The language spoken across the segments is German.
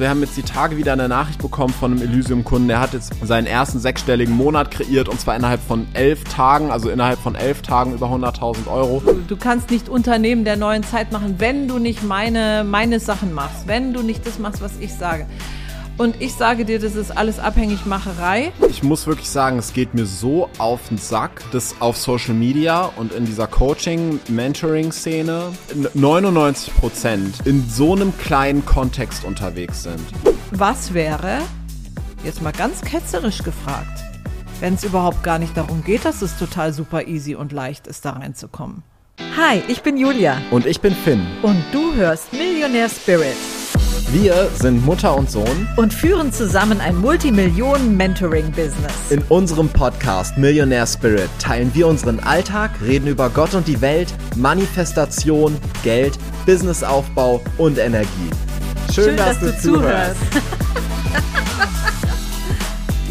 Wir haben jetzt die Tage wieder eine Nachricht bekommen von einem Elysium-Kunden, der hat jetzt seinen ersten sechsstelligen Monat kreiert und zwar innerhalb von elf Tagen, also innerhalb von elf Tagen über 100.000 Euro. Du kannst nicht Unternehmen der neuen Zeit machen, wenn du nicht meine, meine Sachen machst, wenn du nicht das machst, was ich sage. Und ich sage dir, das ist alles Abhängigmacherei. Ich muss wirklich sagen, es geht mir so auf den Sack, dass auf Social Media und in dieser Coaching-Mentoring-Szene 99 Prozent in so einem kleinen Kontext unterwegs sind. Was wäre, jetzt mal ganz ketzerisch gefragt, wenn es überhaupt gar nicht darum geht, dass es total super easy und leicht ist, da reinzukommen? Hi, ich bin Julia. Und ich bin Finn. Und du hörst Millionaire Spirit. Wir sind Mutter und Sohn und führen zusammen ein Multimillionen-Mentoring-Business. In unserem Podcast Millionaire Spirit teilen wir unseren Alltag, reden über Gott und die Welt, Manifestation, Geld, Businessaufbau und Energie. Schön, Schön dass, dass, du, zuhörst.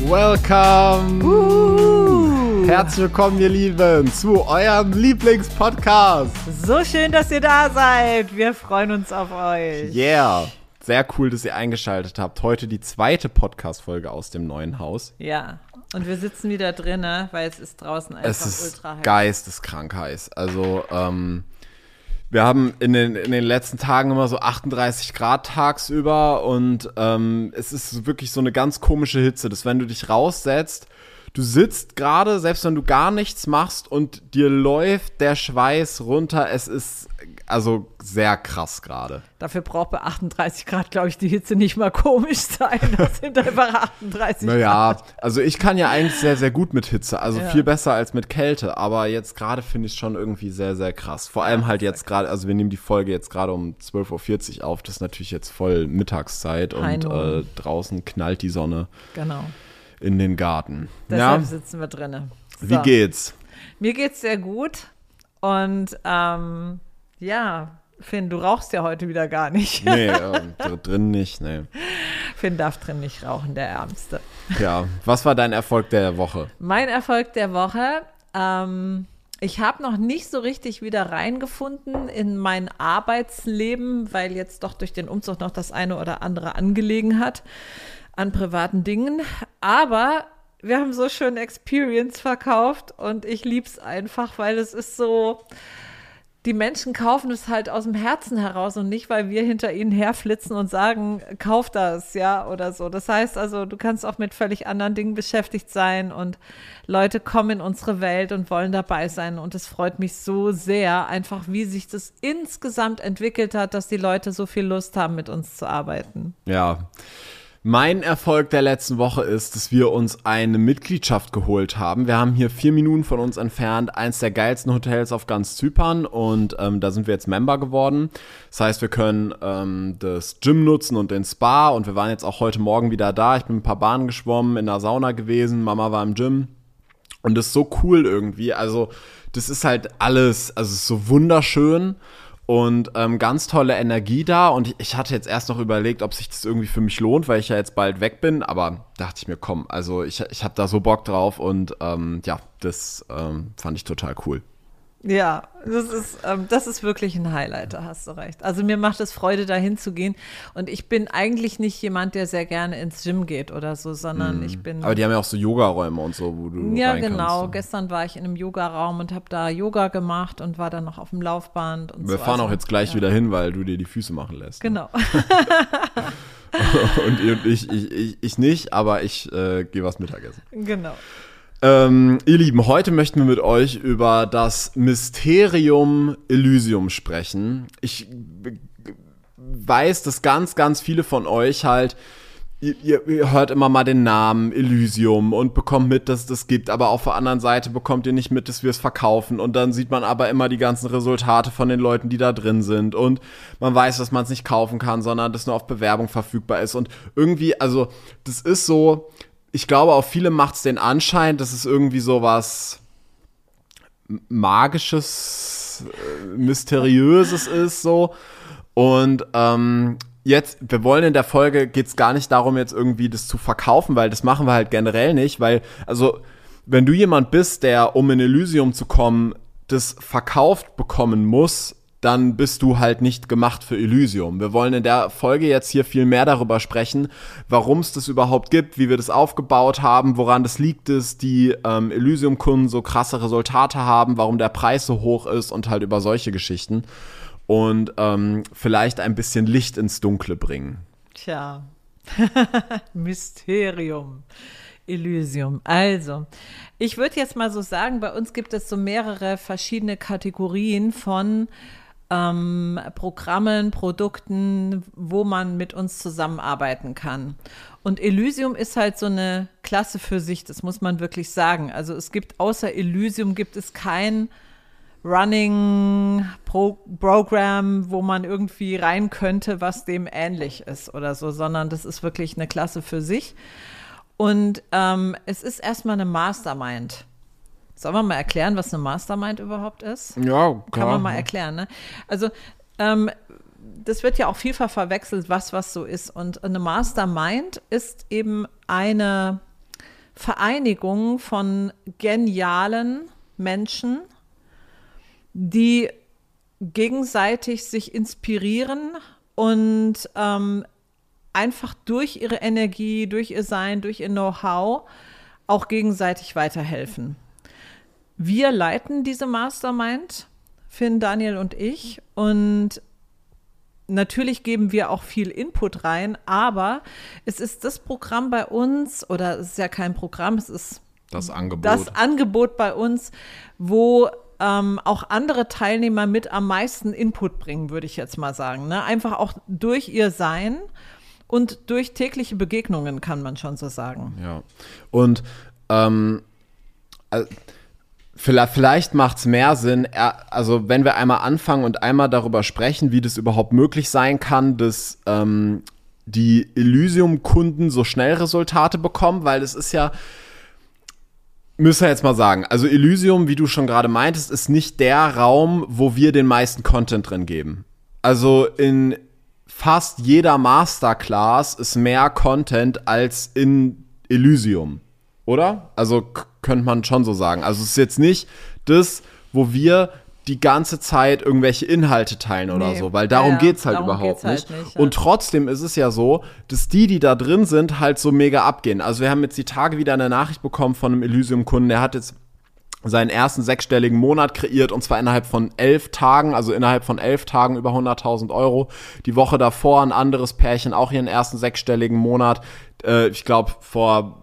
Welcome! Uh. Herzlich willkommen, ihr Lieben, zu eurem Lieblingspodcast. So schön, dass ihr da seid. Wir freuen uns auf euch. Yeah. Sehr cool, dass ihr eingeschaltet habt. Heute die zweite Podcast-Folge aus dem neuen Haus. Ja. Und wir sitzen wieder drinnen, weil es ist draußen einfach es ist ultra heiß. Geisteskrank heiß. Also, ähm, wir haben in den, in den letzten Tagen immer so 38 Grad tagsüber und ähm, es ist wirklich so eine ganz komische Hitze, dass wenn du dich raussetzt, du sitzt gerade, selbst wenn du gar nichts machst und dir läuft der Schweiß runter, es ist also sehr krass gerade. Dafür braucht bei 38 Grad, glaube ich, die Hitze nicht mal komisch sein. Das sind einfach 38 naja, Grad. also ich kann ja eigentlich sehr, sehr gut mit Hitze. Also ja. viel besser als mit Kälte. Aber jetzt gerade finde ich es schon irgendwie sehr, sehr krass. Vor allem halt jetzt gerade, also wir nehmen die Folge jetzt gerade um 12.40 Uhr auf. Das ist natürlich jetzt voll Mittagszeit und äh, draußen knallt die Sonne. Genau. In den Garten. Deshalb ja? sitzen wir drinnen. So. Wie geht's? Mir geht's sehr gut. Und ähm, ja, Finn, du rauchst ja heute wieder gar nicht. Nee, äh, drin nicht, nee. Finn darf drin nicht rauchen, der Ärmste. Ja, was war dein Erfolg der Woche? Mein Erfolg der Woche, ähm, ich habe noch nicht so richtig wieder reingefunden in mein Arbeitsleben, weil jetzt doch durch den Umzug noch das eine oder andere angelegen hat an privaten Dingen. Aber wir haben so schön Experience verkauft und ich liebe es einfach, weil es ist so die Menschen kaufen es halt aus dem Herzen heraus und nicht, weil wir hinter ihnen herflitzen und sagen, kauf das, ja, oder so. Das heißt also, du kannst auch mit völlig anderen Dingen beschäftigt sein und Leute kommen in unsere Welt und wollen dabei sein. Und es freut mich so sehr, einfach wie sich das insgesamt entwickelt hat, dass die Leute so viel Lust haben, mit uns zu arbeiten. Ja. Mein Erfolg der letzten Woche ist, dass wir uns eine Mitgliedschaft geholt haben. Wir haben hier vier Minuten von uns entfernt eins der geilsten Hotels auf ganz Zypern und ähm, da sind wir jetzt Member geworden. Das heißt, wir können ähm, das Gym nutzen und den Spa und wir waren jetzt auch heute Morgen wieder da. Ich bin ein paar Bahnen geschwommen, in der Sauna gewesen, Mama war im Gym und das ist so cool irgendwie. Also das ist halt alles, also ist so wunderschön und ähm, ganz tolle Energie da. Und ich hatte jetzt erst noch überlegt, ob sich das irgendwie für mich lohnt, weil ich ja jetzt bald weg bin. Aber dachte ich mir, komm, also ich, ich habe da so Bock drauf und ähm, ja, das ähm, fand ich total cool. Ja, das ist, ähm, das ist wirklich ein Highlight, da hast du recht. Also mir macht es Freude, dahin zu gehen. Und ich bin eigentlich nicht jemand, der sehr gerne ins Gym geht oder so, sondern mm. ich bin. Aber die haben ja auch so Yoga-Räume und so, wo du. Ja, genau. Kannst, so. Gestern war ich in einem Yoga-Raum und habe da Yoga gemacht und war dann noch auf dem Laufband. Und Wir so. fahren also, auch jetzt gleich ja. wieder hin, weil du dir die Füße machen lässt. Ne? Genau. Ne? und ich, ich, ich, ich, nicht, aber ich äh, gehe was Mittagessen. Genau. Ähm, ihr Lieben, heute möchten wir mit euch über das Mysterium Elysium sprechen. Ich weiß, dass ganz, ganz viele von euch halt, ihr, ihr, hört immer mal den Namen Elysium und bekommt mit, dass es das gibt, aber auf der anderen Seite bekommt ihr nicht mit, dass wir es verkaufen. Und dann sieht man aber immer die ganzen Resultate von den Leuten, die da drin sind. Und man weiß, dass man es nicht kaufen kann, sondern dass nur auf Bewerbung verfügbar ist. Und irgendwie, also das ist so, ich glaube, auf viele macht es den Anschein, dass es irgendwie so was Magisches, äh, Mysteriöses ist, so. Und ähm, jetzt, wir wollen in der Folge, geht es gar nicht darum, jetzt irgendwie das zu verkaufen, weil das machen wir halt generell nicht, weil, also, wenn du jemand bist, der, um in Elysium zu kommen, das verkauft bekommen muss, dann bist du halt nicht gemacht für Elysium. Wir wollen in der Folge jetzt hier viel mehr darüber sprechen, warum es das überhaupt gibt, wie wir das aufgebaut haben, woran das liegt, dass die ähm, Elysium-Kunden so krasse Resultate haben, warum der Preis so hoch ist und halt über solche Geschichten. Und ähm, vielleicht ein bisschen Licht ins Dunkle bringen. Tja, Mysterium. Elysium. Also, ich würde jetzt mal so sagen, bei uns gibt es so mehrere verschiedene Kategorien von ähm, Programmen, Produkten, wo man mit uns zusammenarbeiten kann. Und Elysium ist halt so eine Klasse für sich, das muss man wirklich sagen. Also es gibt außer Elysium gibt es kein Running Pro Program, wo man irgendwie rein könnte, was dem ähnlich ist oder so, sondern das ist wirklich eine Klasse für sich. Und ähm, es ist erstmal eine Mastermind. Sollen wir mal erklären, was eine Mastermind überhaupt ist? Ja, klar. Kann man mal erklären, ne? Also, ähm, das wird ja auch vielfach verwechselt, was was so ist. Und eine Mastermind ist eben eine Vereinigung von genialen Menschen, die gegenseitig sich inspirieren und ähm, einfach durch ihre Energie, durch ihr Sein, durch ihr Know-how auch gegenseitig weiterhelfen. Wir leiten diese Mastermind, Finn, Daniel und ich. Und natürlich geben wir auch viel Input rein, aber es ist das Programm bei uns, oder es ist ja kein Programm, es ist das Angebot, das Angebot bei uns, wo ähm, auch andere Teilnehmer mit am meisten Input bringen, würde ich jetzt mal sagen. Ne? Einfach auch durch ihr Sein und durch tägliche Begegnungen, kann man schon so sagen. Ja. Und ähm, Vielleicht, macht es mehr Sinn, also wenn wir einmal anfangen und einmal darüber sprechen, wie das überhaupt möglich sein kann, dass ähm, die Elysium-Kunden so schnell Resultate bekommen, weil es ist ja, müssen wir jetzt mal sagen, also Elysium, wie du schon gerade meintest, ist nicht der Raum, wo wir den meisten Content drin geben. Also in fast jeder Masterclass ist mehr Content als in Elysium oder? Also könnte man schon so sagen. Also es ist jetzt nicht das, wo wir die ganze Zeit irgendwelche Inhalte teilen oder nee. so, weil darum ja, es halt darum überhaupt halt nicht. nicht ja. Und trotzdem ist es ja so, dass die, die da drin sind, halt so mega abgehen. Also wir haben jetzt die Tage wieder eine Nachricht bekommen von einem Elysium-Kunden, der hat jetzt seinen ersten sechsstelligen Monat kreiert und zwar innerhalb von elf Tagen, also innerhalb von elf Tagen über 100.000 Euro. Die Woche davor ein anderes Pärchen auch ihren ersten sechsstelligen Monat. Äh, ich glaube vor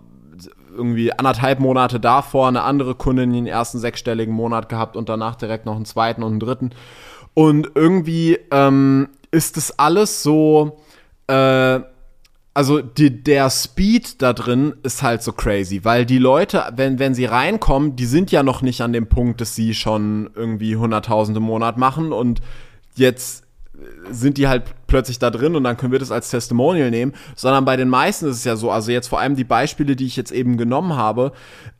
irgendwie anderthalb Monate davor eine andere Kundin den ersten sechsstelligen Monat gehabt und danach direkt noch einen zweiten und einen dritten. Und irgendwie ähm, ist das alles so, äh, also die, der Speed da drin ist halt so crazy, weil die Leute, wenn, wenn sie reinkommen, die sind ja noch nicht an dem Punkt, dass sie schon irgendwie Hunderttausende im Monat machen und jetzt sind die halt plötzlich da drin und dann können wir das als Testimonial nehmen, sondern bei den meisten ist es ja so, also jetzt vor allem die Beispiele, die ich jetzt eben genommen habe,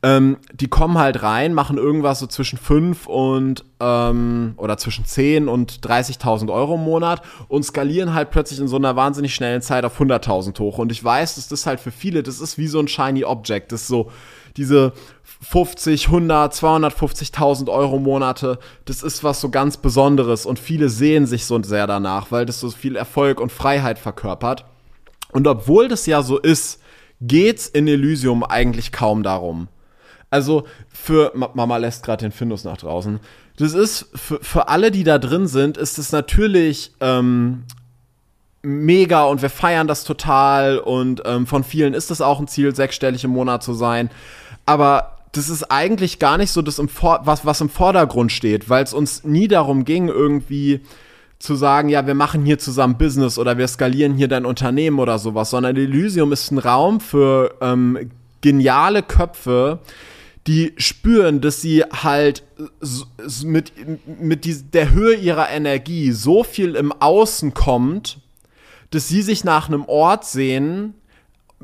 ähm, die kommen halt rein, machen irgendwas so zwischen 5 und ähm, oder zwischen 10 und 30.000 Euro im Monat und skalieren halt plötzlich in so einer wahnsinnig schnellen Zeit auf 100.000 hoch. Und ich weiß, dass das halt für viele, das ist wie so ein shiny Object, das ist so diese 50, 100, 250.000 Euro Monate, das ist was so ganz Besonderes und viele sehen sich so sehr danach, weil das so viel Erfolg und Freiheit verkörpert. Und obwohl das ja so ist, geht's in Elysium eigentlich kaum darum. Also für Mama lässt gerade den Findus nach draußen. Das ist für, für alle, die da drin sind, ist es natürlich ähm, mega und wir feiern das total und ähm, von vielen ist es auch ein Ziel, sechsstellig im Monat zu sein. Aber das ist eigentlich gar nicht so das, im was, was im Vordergrund steht, weil es uns nie darum ging, irgendwie zu sagen, ja, wir machen hier zusammen Business oder wir skalieren hier dein Unternehmen oder sowas, sondern Elysium ist ein Raum für ähm, geniale Köpfe, die spüren, dass sie halt mit, mit der Höhe ihrer Energie so viel im Außen kommt, dass sie sich nach einem Ort sehen,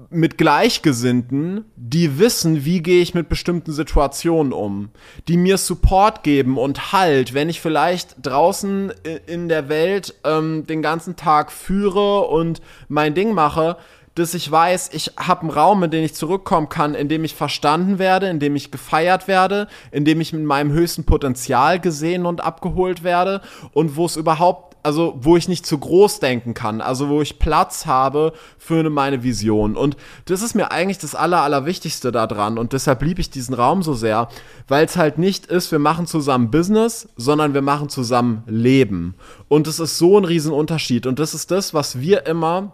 mit Gleichgesinnten, die wissen, wie gehe ich mit bestimmten Situationen um, die mir Support geben und Halt, wenn ich vielleicht draußen in der Welt ähm, den ganzen Tag führe und mein Ding mache, dass ich weiß, ich habe einen Raum, in den ich zurückkommen kann, in dem ich verstanden werde, in dem ich gefeiert werde, in dem ich mit meinem höchsten Potenzial gesehen und abgeholt werde und wo es überhaupt also wo ich nicht zu groß denken kann, also wo ich Platz habe für meine Vision. Und das ist mir eigentlich das Aller, Allerwichtigste daran. Und deshalb liebe ich diesen Raum so sehr, weil es halt nicht ist, wir machen zusammen Business, sondern wir machen zusammen Leben. Und es ist so ein Riesenunterschied. Und das ist das, was wir immer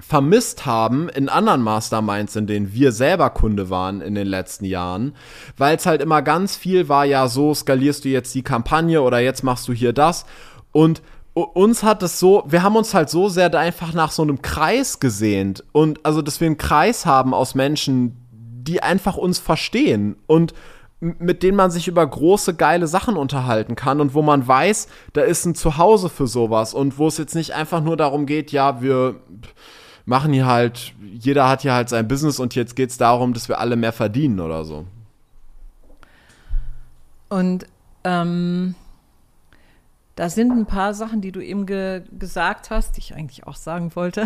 vermisst haben in anderen Masterminds, in denen wir selber Kunde waren in den letzten Jahren, weil es halt immer ganz viel war, ja, so skalierst du jetzt die Kampagne oder jetzt machst du hier das und uns hat es so, wir haben uns halt so sehr einfach nach so einem Kreis gesehnt und also, dass wir einen Kreis haben aus Menschen, die einfach uns verstehen und mit denen man sich über große, geile Sachen unterhalten kann und wo man weiß, da ist ein Zuhause für sowas und wo es jetzt nicht einfach nur darum geht, ja, wir machen hier halt, jeder hat hier halt sein Business und jetzt geht es darum, dass wir alle mehr verdienen oder so. Und ähm, da sind ein paar Sachen, die du eben ge gesagt hast, die ich eigentlich auch sagen wollte,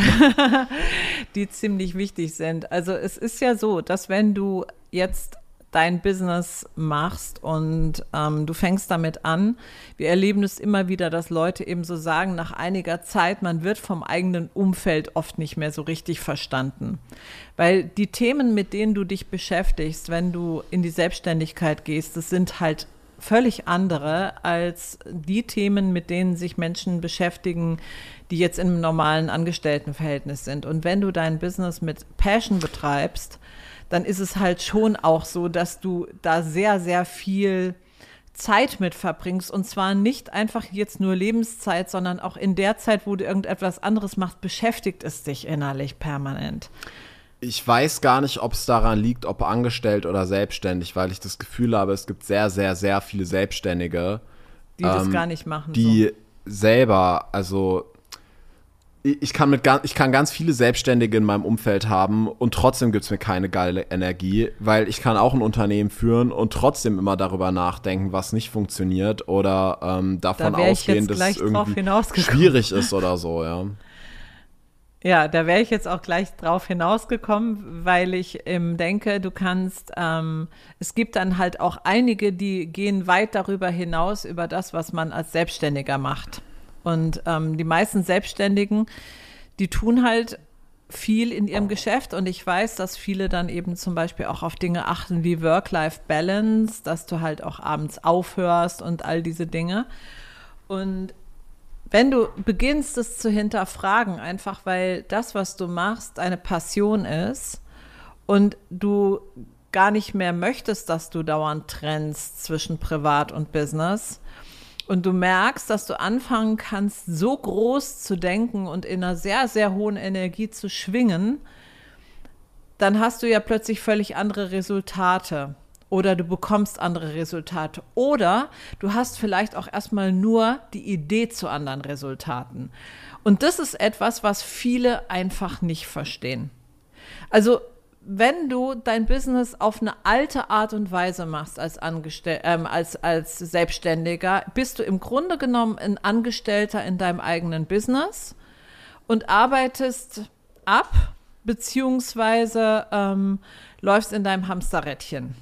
die ziemlich wichtig sind. Also es ist ja so, dass wenn du jetzt dein Business machst und ähm, du fängst damit an. Wir erleben es immer wieder, dass Leute eben so sagen, nach einiger Zeit, man wird vom eigenen Umfeld oft nicht mehr so richtig verstanden. Weil die Themen, mit denen du dich beschäftigst, wenn du in die Selbstständigkeit gehst, das sind halt völlig andere als die Themen, mit denen sich Menschen beschäftigen, die jetzt im normalen Angestelltenverhältnis sind. Und wenn du dein Business mit Passion betreibst, dann ist es halt schon auch so, dass du da sehr, sehr viel Zeit mit verbringst. Und zwar nicht einfach jetzt nur Lebenszeit, sondern auch in der Zeit, wo du irgendetwas anderes machst, beschäftigt es dich innerlich permanent ich weiß gar nicht, ob es daran liegt, ob angestellt oder selbstständig, weil ich das Gefühl habe, es gibt sehr, sehr, sehr viele Selbstständige, die ähm, das gar nicht machen. Die so. selber, also ich kann, mit, ich kann ganz viele Selbstständige in meinem Umfeld haben und trotzdem gibt es mir keine geile Energie, weil ich kann auch ein Unternehmen führen und trotzdem immer darüber nachdenken, was nicht funktioniert oder ähm, davon da ausgehen, dass es irgendwie schwierig ist oder so, ja. Ja, da wäre ich jetzt auch gleich drauf hinausgekommen, weil ich ähm, denke, du kannst, ähm, es gibt dann halt auch einige, die gehen weit darüber hinaus, über das, was man als Selbstständiger macht. Und ähm, die meisten Selbstständigen, die tun halt viel in ihrem Geschäft und ich weiß, dass viele dann eben zum Beispiel auch auf Dinge achten wie Work-Life-Balance, dass du halt auch abends aufhörst und all diese Dinge. Und wenn du beginnst, es zu hinterfragen, einfach weil das, was du machst, eine Passion ist und du gar nicht mehr möchtest, dass du dauernd trennst zwischen Privat und Business und du merkst, dass du anfangen kannst, so groß zu denken und in einer sehr, sehr hohen Energie zu schwingen, dann hast du ja plötzlich völlig andere Resultate oder du bekommst andere Resultate oder du hast vielleicht auch erstmal nur die Idee zu anderen Resultaten. Und das ist etwas, was viele einfach nicht verstehen. Also wenn du dein Business auf eine alte Art und Weise machst als, Angestell ähm, als, als Selbstständiger, bist du im Grunde genommen ein Angestellter in deinem eigenen Business und arbeitest ab, beziehungsweise ähm, läufst in deinem Hamsterrädchen.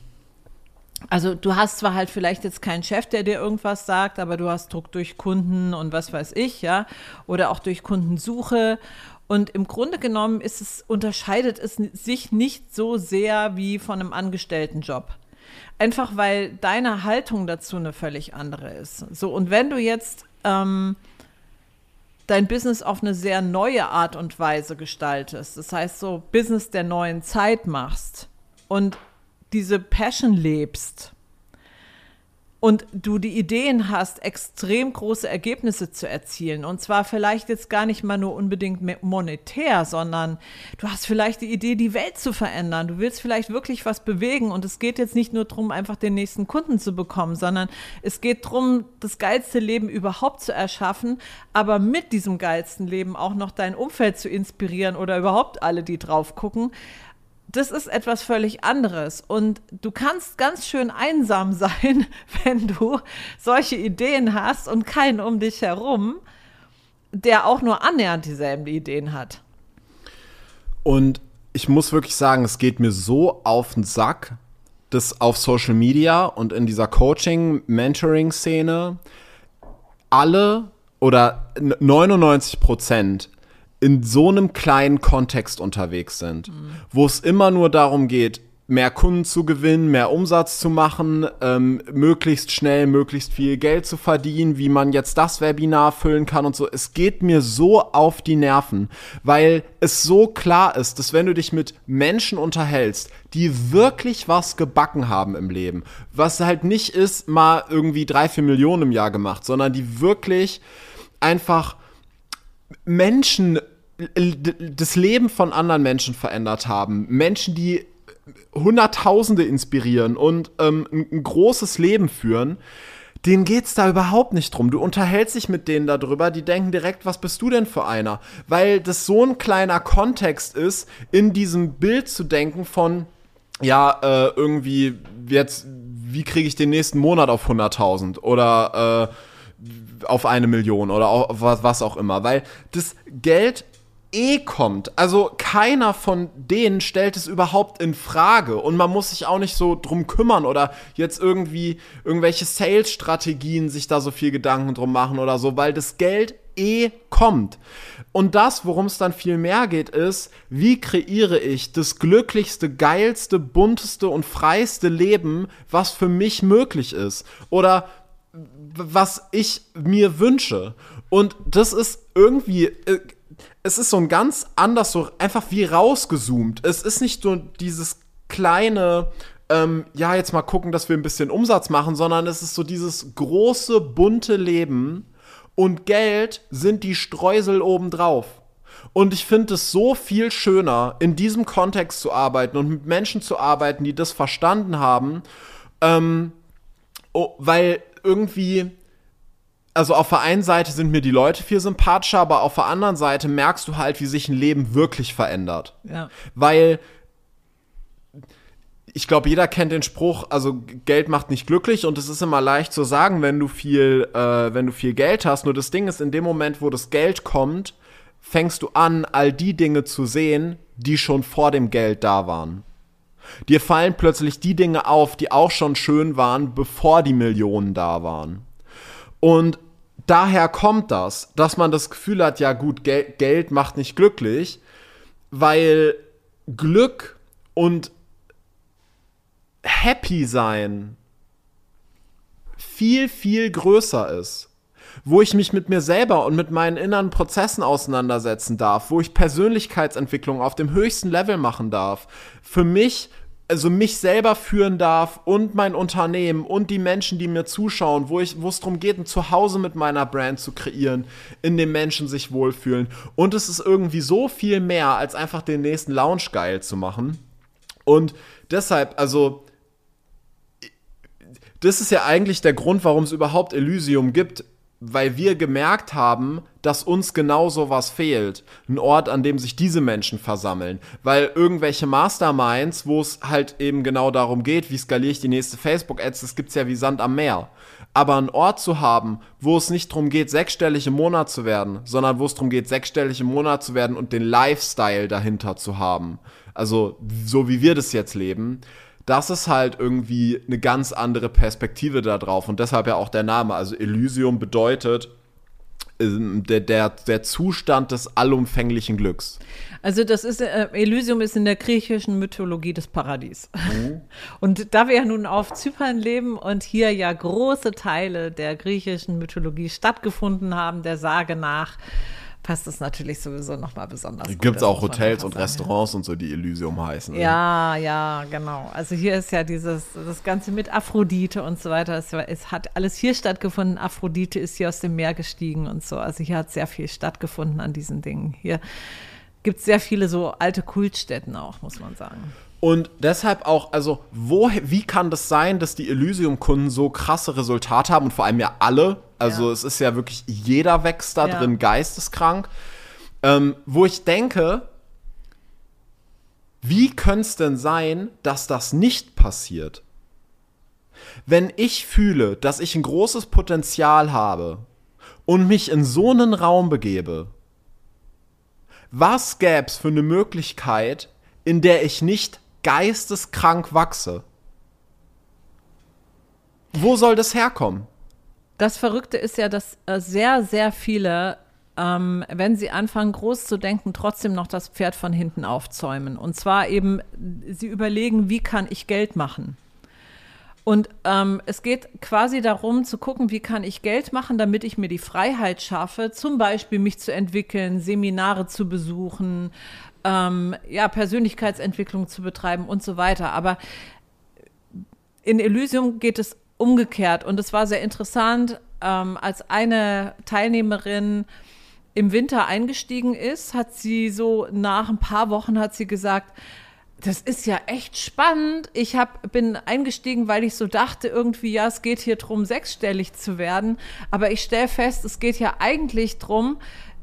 Also du hast zwar halt vielleicht jetzt keinen Chef, der dir irgendwas sagt, aber du hast Druck durch Kunden und was weiß ich, ja, oder auch durch Kundensuche. Und im Grunde genommen ist es, unterscheidet es sich nicht so sehr wie von einem Angestelltenjob. Einfach weil deine Haltung dazu eine völlig andere ist. So, und wenn du jetzt ähm, dein Business auf eine sehr neue Art und Weise gestaltest, das heißt so Business der neuen Zeit machst und diese Passion lebst und du die Ideen hast, extrem große Ergebnisse zu erzielen, und zwar vielleicht jetzt gar nicht mal nur unbedingt monetär, sondern du hast vielleicht die Idee, die Welt zu verändern. Du willst vielleicht wirklich was bewegen. Und es geht jetzt nicht nur darum, einfach den nächsten Kunden zu bekommen, sondern es geht darum, das geilste Leben überhaupt zu erschaffen, aber mit diesem geilsten Leben auch noch dein Umfeld zu inspirieren oder überhaupt alle, die drauf gucken das ist etwas völlig anderes. Und du kannst ganz schön einsam sein, wenn du solche Ideen hast und keinen um dich herum, der auch nur annähernd dieselben Ideen hat. Und ich muss wirklich sagen, es geht mir so auf den Sack, dass auf Social Media und in dieser Coaching-Mentoring-Szene alle oder 99 Prozent in so einem kleinen Kontext unterwegs sind, mhm. wo es immer nur darum geht, mehr Kunden zu gewinnen, mehr Umsatz zu machen, ähm, möglichst schnell, möglichst viel Geld zu verdienen, wie man jetzt das Webinar füllen kann und so. Es geht mir so auf die Nerven, weil es so klar ist, dass wenn du dich mit Menschen unterhältst, die wirklich was gebacken haben im Leben, was halt nicht ist, mal irgendwie drei, vier Millionen im Jahr gemacht, sondern die wirklich einfach Menschen das Leben von anderen Menschen verändert haben. Menschen, die Hunderttausende inspirieren und ähm, ein, großes Leben führen, denen geht's da überhaupt nicht drum. Du unterhältst dich mit denen darüber, die denken direkt, was bist du denn für einer? Weil das so ein kleiner Kontext ist, in diesem Bild zu denken von, ja, äh, irgendwie jetzt, wie kriege ich den nächsten Monat auf 100.000 oder äh, auf eine Million oder auf was auch immer. Weil das Geld eh kommt. Also keiner von denen stellt es überhaupt in Frage und man muss sich auch nicht so drum kümmern oder jetzt irgendwie irgendwelche Sales-Strategien sich da so viel Gedanken drum machen oder so, weil das Geld eh kommt. Und das, worum es dann viel mehr geht, ist, wie kreiere ich das glücklichste, geilste, bunteste und freiste Leben, was für mich möglich ist oder was ich mir wünsche. Und das ist irgendwie äh, es ist so ein ganz anders, so einfach wie rausgezoomt. Es ist nicht nur dieses kleine, ähm, ja, jetzt mal gucken, dass wir ein bisschen Umsatz machen, sondern es ist so dieses große, bunte Leben und Geld sind die Streusel obendrauf. Und ich finde es so viel schöner, in diesem Kontext zu arbeiten und mit Menschen zu arbeiten, die das verstanden haben, ähm, oh, weil irgendwie also auf der einen Seite sind mir die Leute viel sympathischer, aber auf der anderen Seite merkst du halt, wie sich ein Leben wirklich verändert. Ja. Weil ich glaube, jeder kennt den Spruch, also Geld macht nicht glücklich und es ist immer leicht zu sagen, wenn du viel, äh, wenn du viel Geld hast. Nur das Ding ist, in dem Moment, wo das Geld kommt, fängst du an, all die Dinge zu sehen, die schon vor dem Geld da waren. Dir fallen plötzlich die Dinge auf, die auch schon schön waren, bevor die Millionen da waren. Und daher kommt das, dass man das Gefühl hat, ja gut, Gel Geld macht nicht glücklich, weil Glück und Happy sein viel, viel größer ist. Wo ich mich mit mir selber und mit meinen inneren Prozessen auseinandersetzen darf, wo ich Persönlichkeitsentwicklung auf dem höchsten Level machen darf. Für mich also mich selber führen darf und mein Unternehmen und die Menschen, die mir zuschauen, wo ich, wo es darum geht, ein Zuhause mit meiner Brand zu kreieren, in dem Menschen sich wohlfühlen. Und es ist irgendwie so viel mehr, als einfach den nächsten Lounge geil zu machen. Und deshalb, also, das ist ja eigentlich der Grund, warum es überhaupt Elysium gibt weil wir gemerkt haben, dass uns genau so was fehlt. Ein Ort, an dem sich diese Menschen versammeln. Weil irgendwelche Masterminds, wo es halt eben genau darum geht, wie skaliere ich die nächste Facebook-Ads, das gibt's ja wie Sand am Meer. Aber einen Ort zu haben, wo es nicht darum geht, sechsstellig im Monat zu werden, sondern wo es darum geht, sechsstellig im Monat zu werden und den Lifestyle dahinter zu haben. Also, so wie wir das jetzt leben das ist halt irgendwie eine ganz andere Perspektive da drauf und deshalb ja auch der Name. Also Elysium bedeutet ähm, der, der, der Zustand des allumfänglichen Glücks. Also das ist, äh, Elysium ist in der griechischen Mythologie des Paradies. Mhm. Und da wir ja nun auf Zypern leben und hier ja große Teile der griechischen Mythologie stattgefunden haben, der Sage nach, passt es natürlich sowieso nochmal besonders. Gibt es auch Hotels und Restaurants und so, die Elysium heißen. Ne? Ja, ja, genau. Also hier ist ja dieses, das Ganze mit Aphrodite und so weiter. Es, es, hat alles hier stattgefunden. Aphrodite ist hier aus dem Meer gestiegen und so. Also hier hat sehr viel stattgefunden an diesen Dingen. Hier gibt es sehr viele so alte Kultstätten auch, muss man sagen. Und deshalb auch, also, wo, wie kann das sein, dass die Elysium-Kunden so krasse Resultate haben und vor allem ja alle? Also, ja. es ist ja wirklich, jeder wächst da ja. drin geisteskrank. Ähm, wo ich denke, wie könnte es denn sein, dass das nicht passiert? Wenn ich fühle, dass ich ein großes Potenzial habe und mich in so einen Raum begebe, Was gäbe es für eine Möglichkeit, in der ich nicht geisteskrank wachse? Wo soll das herkommen? Das Verrückte ist ja, dass äh, sehr, sehr viele, ähm, wenn sie anfangen, groß zu denken, trotzdem noch das Pferd von hinten aufzäumen. Und zwar eben, sie überlegen, wie kann ich Geld machen? Und ähm, es geht quasi darum zu gucken, wie kann ich Geld machen, damit ich mir die Freiheit schaffe, zum Beispiel mich zu entwickeln, Seminare zu besuchen, ähm, ja, Persönlichkeitsentwicklung zu betreiben und so weiter. Aber in Elysium geht es umgekehrt. Und es war sehr interessant, ähm, als eine Teilnehmerin im Winter eingestiegen ist, hat sie so nach ein paar Wochen hat sie gesagt, das ist ja echt spannend. Ich hab, bin eingestiegen, weil ich so dachte, irgendwie, ja, es geht hier drum, sechsstellig zu werden. Aber ich stelle fest, es geht ja eigentlich drum,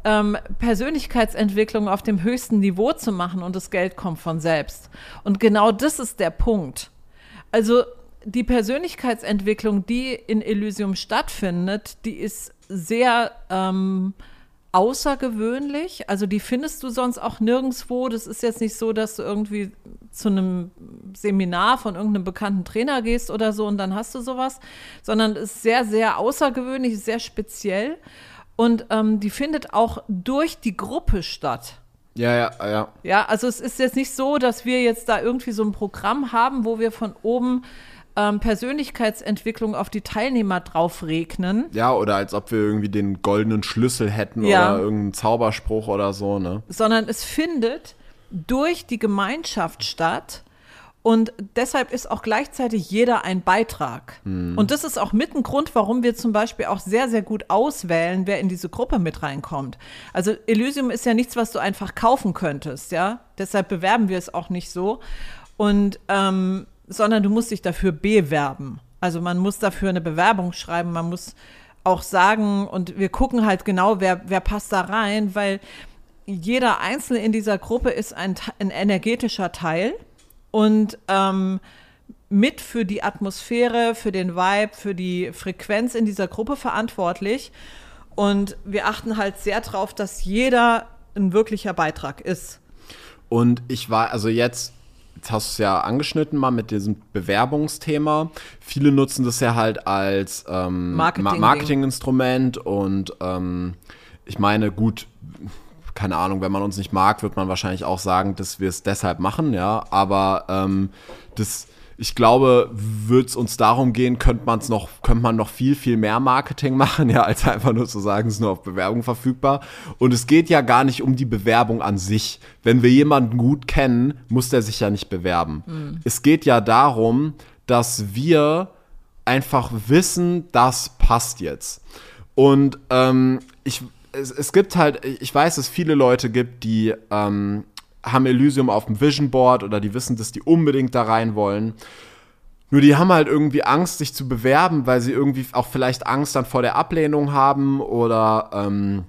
ähm, Persönlichkeitsentwicklung auf dem höchsten Niveau zu machen und das Geld kommt von selbst. Und genau das ist der Punkt. Also die Persönlichkeitsentwicklung, die in Elysium stattfindet, die ist sehr ähm, außergewöhnlich. Also die findest du sonst auch nirgendwo. Das ist jetzt nicht so, dass du irgendwie zu einem Seminar von irgendeinem bekannten Trainer gehst oder so und dann hast du sowas, sondern es ist sehr, sehr außergewöhnlich, sehr speziell. Und ähm, die findet auch durch die Gruppe statt. Ja, ja, ja. Ja, also es ist jetzt nicht so, dass wir jetzt da irgendwie so ein Programm haben, wo wir von oben ähm, Persönlichkeitsentwicklung auf die Teilnehmer drauf regnen. Ja, oder als ob wir irgendwie den goldenen Schlüssel hätten ja. oder irgendeinen Zauberspruch oder so, ne? Sondern es findet durch die Gemeinschaft statt. Und deshalb ist auch gleichzeitig jeder ein Beitrag. Mhm. Und das ist auch mit ein Grund, warum wir zum Beispiel auch sehr, sehr gut auswählen, wer in diese Gruppe mit reinkommt. Also Elysium ist ja nichts, was du einfach kaufen könntest, ja. Deshalb bewerben wir es auch nicht so. Und ähm, sondern du musst dich dafür bewerben. Also man muss dafür eine Bewerbung schreiben, man muss auch sagen, und wir gucken halt genau, wer, wer passt da rein, weil jeder Einzelne in dieser Gruppe ist ein, ein energetischer Teil und ähm, mit für die Atmosphäre, für den Vibe, für die Frequenz in dieser Gruppe verantwortlich. Und wir achten halt sehr darauf, dass jeder ein wirklicher Beitrag ist. Und ich war, also jetzt jetzt hast du es ja angeschnitten mal mit diesem Bewerbungsthema. Viele nutzen das ja halt als ähm, Marketing Marketinginstrument und ähm, ich meine, gut, keine Ahnung, wenn man uns nicht mag, wird man wahrscheinlich auch sagen, dass wir es deshalb machen, ja, aber ähm, das ich glaube, würde es uns darum gehen, könnte man es noch, könnte man noch viel, viel mehr Marketing machen, ja, als einfach nur zu sagen, es ist nur auf Bewerbung verfügbar. Und es geht ja gar nicht um die Bewerbung an sich. Wenn wir jemanden gut kennen, muss der sich ja nicht bewerben. Mhm. Es geht ja darum, dass wir einfach wissen, das passt jetzt. Und ähm, ich, es, es gibt halt, ich weiß, dass es viele Leute gibt, die ähm, haben Elysium auf dem Vision Board oder die wissen, dass die unbedingt da rein wollen. Nur die haben halt irgendwie Angst, sich zu bewerben, weil sie irgendwie auch vielleicht Angst dann vor der Ablehnung haben oder ähm,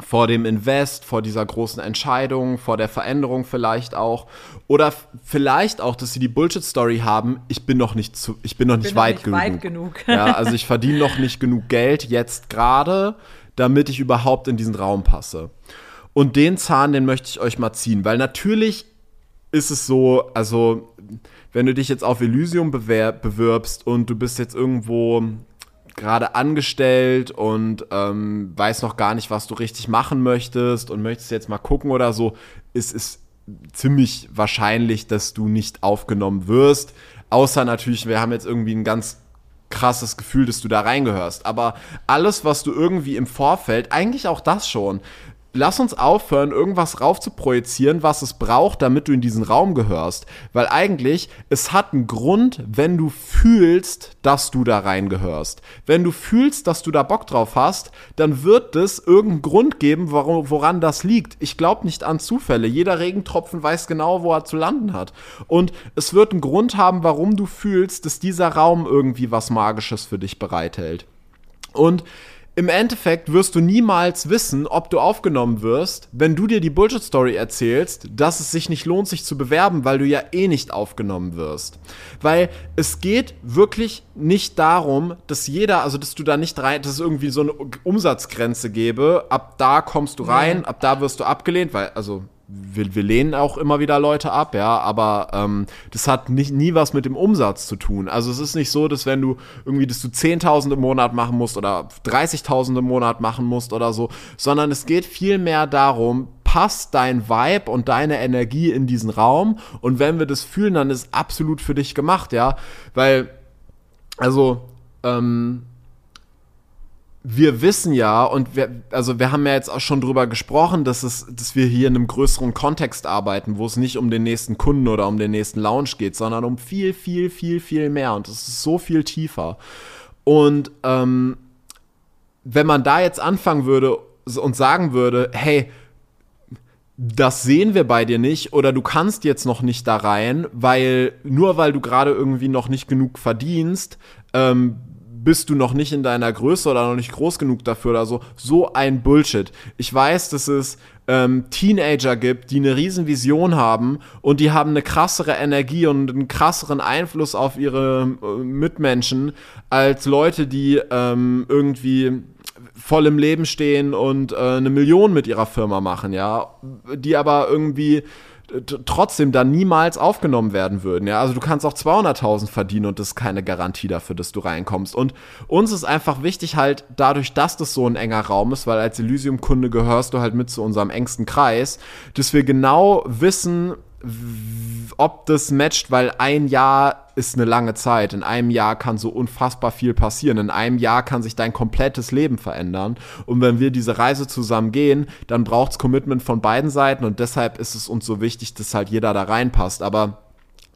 vor dem Invest, vor dieser großen Entscheidung, vor der Veränderung vielleicht auch. Oder vielleicht auch, dass sie die Bullshit-Story haben, ich bin noch nicht zu, ich bin noch nicht, bin weit, noch nicht genug. weit genug. ja, also ich verdiene noch nicht genug Geld jetzt gerade, damit ich überhaupt in diesen Raum passe. Und den Zahn, den möchte ich euch mal ziehen, weil natürlich ist es so, also wenn du dich jetzt auf Elysium bewirbst und du bist jetzt irgendwo gerade angestellt und ähm, weißt noch gar nicht, was du richtig machen möchtest und möchtest jetzt mal gucken oder so, ist es ziemlich wahrscheinlich, dass du nicht aufgenommen wirst. Außer natürlich, wir haben jetzt irgendwie ein ganz krasses Gefühl, dass du da reingehörst. Aber alles, was du irgendwie im Vorfeld, eigentlich auch das schon, lass uns aufhören, irgendwas rauf zu projizieren, was es braucht, damit du in diesen Raum gehörst. Weil eigentlich, es hat einen Grund, wenn du fühlst, dass du da reingehörst. Wenn du fühlst, dass du da Bock drauf hast, dann wird es irgendeinen Grund geben, woran, woran das liegt. Ich glaube nicht an Zufälle. Jeder Regentropfen weiß genau, wo er zu landen hat. Und es wird einen Grund haben, warum du fühlst, dass dieser Raum irgendwie was Magisches für dich bereithält. Und im Endeffekt wirst du niemals wissen, ob du aufgenommen wirst, wenn du dir die Bullshit-Story erzählst, dass es sich nicht lohnt, sich zu bewerben, weil du ja eh nicht aufgenommen wirst. Weil es geht wirklich nicht darum, dass jeder, also dass du da nicht rein, dass es irgendwie so eine Umsatzgrenze gäbe, ab da kommst du rein, ab da wirst du abgelehnt, weil, also wir, wir lehnen auch immer wieder Leute ab, ja, aber ähm, das hat nicht, nie was mit dem Umsatz zu tun. Also es ist nicht so, dass wenn du irgendwie, dass du 10.000 im Monat machen musst oder 30.000 im Monat machen musst oder so, sondern es geht viel mehr darum, passt dein Vibe und deine Energie in diesen Raum und wenn wir das fühlen, dann ist absolut für dich gemacht, ja, weil, also, ähm, wir wissen ja, und wir, also wir haben ja jetzt auch schon drüber gesprochen, dass, es, dass wir hier in einem größeren Kontext arbeiten, wo es nicht um den nächsten Kunden oder um den nächsten Lounge geht, sondern um viel, viel, viel, viel mehr. Und es ist so viel tiefer. Und ähm, wenn man da jetzt anfangen würde und sagen würde, hey, das sehen wir bei dir nicht oder du kannst jetzt noch nicht da rein, weil nur weil du gerade irgendwie noch nicht genug verdienst, ähm, bist du noch nicht in deiner Größe oder noch nicht groß genug dafür oder so. So ein Bullshit. Ich weiß, dass es ähm, Teenager gibt, die eine riesen Vision haben und die haben eine krassere Energie und einen krasseren Einfluss auf ihre äh, Mitmenschen als Leute, die ähm, irgendwie voll im Leben stehen und äh, eine Million mit ihrer Firma machen, ja, die aber irgendwie trotzdem dann niemals aufgenommen werden würden. Ja, also du kannst auch 200.000 verdienen und das ist keine Garantie dafür, dass du reinkommst. Und uns ist einfach wichtig halt dadurch, dass das so ein enger Raum ist, weil als Elysium-Kunde gehörst du halt mit zu unserem engsten Kreis, dass wir genau wissen, ob das matcht, weil ein Jahr ist eine lange Zeit. In einem Jahr kann so unfassbar viel passieren. In einem Jahr kann sich dein komplettes Leben verändern. Und wenn wir diese Reise zusammen gehen, dann braucht es Commitment von beiden Seiten und deshalb ist es uns so wichtig, dass halt jeder da reinpasst. Aber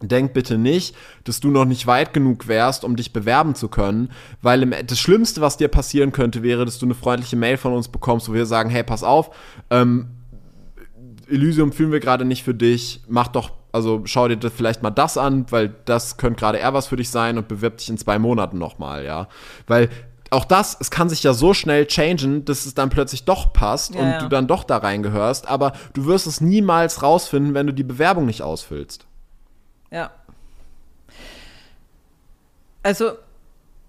Denk bitte nicht, dass du noch nicht weit genug wärst, um dich bewerben zu können, weil im, das Schlimmste, was dir passieren könnte, wäre, dass du eine freundliche Mail von uns bekommst, wo wir sagen, hey, pass auf, ähm, Elysium fühlen wir gerade nicht für dich, mach doch, also schau dir das vielleicht mal das an, weil das könnte gerade eher was für dich sein und bewirb dich in zwei Monaten nochmal, ja. Weil auch das, es kann sich ja so schnell changen, dass es dann plötzlich doch passt Ja, und ja. du dann doch da reingehörst, aber du wirst es niemals rausfinden, wenn du die Bewerbung nicht ausfüllst. Ja. Also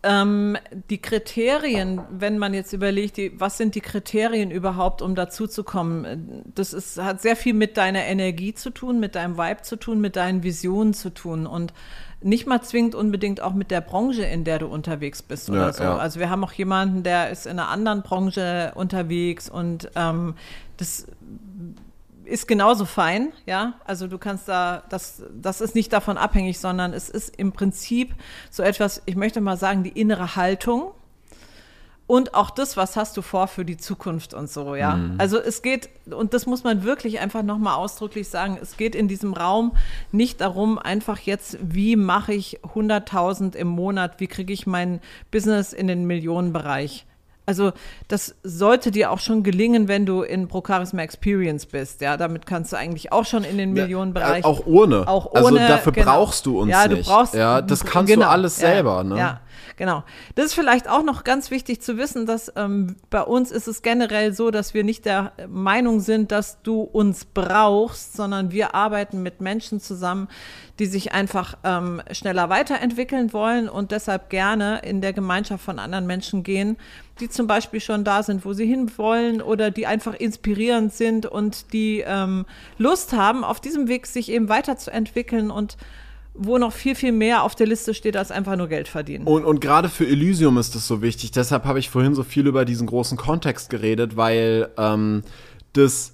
ähm, die Kriterien, wenn man jetzt überlegt, die, was sind die Kriterien überhaupt, um dazuzukommen, das ist, hat sehr viel mit deiner Energie zu tun, mit deinem Vibe zu tun, mit deinen Visionen zu tun und nicht mal zwingend unbedingt auch mit der Branche, in der du unterwegs bist oder Ja, so. ja. Also wir haben auch jemanden, der ist in einer anderen Branche unterwegs und ähm, das ist genauso fein, ja. Also du kannst da, das, das ist nicht davon abhängig, sondern es ist im Prinzip so etwas, ich möchte mal sagen, die innere Haltung und auch das, was hast du vor für die Zukunft und so, ja. Also es geht, und das muss man wirklich einfach nochmal ausdrücklich sagen, es geht in diesem Raum nicht darum, einfach jetzt, wie mache ich 100.000 im Monat, wie kriege ich mein Business in den Millionenbereich. Also das sollte dir auch schon gelingen, wenn du in Procharisma Experience bist. Ja, damit kannst du eigentlich auch schon in den Millionenbereich. Äh, Auch ohne. Auch Also ohne, dafür genau. brauchst du uns ja, du nicht. Brauchst, Ja, das kannst du alles selber, ne? Ja, genau. Das ist vielleicht auch noch ganz wichtig zu wissen, dass ähm, bei uns ist es generell so, dass wir nicht der Meinung sind, dass du uns brauchst, sondern wir arbeiten mit Menschen zusammen, die sich einfach ähm, schneller weiterentwickeln wollen und deshalb gerne in der Gemeinschaft von anderen Menschen gehen, die zum Beispiel schon da sind, wo sie hinwollen oder die einfach inspirierend sind und die ähm, Lust haben, auf diesem Weg sich eben weiterzuentwickeln und wo noch viel, viel mehr auf der Liste steht, als einfach nur Geld verdienen. Und, und gerade für Elysium ist das so wichtig. Deshalb habe ich vorhin so viel über diesen großen Kontext geredet, weil ähm, das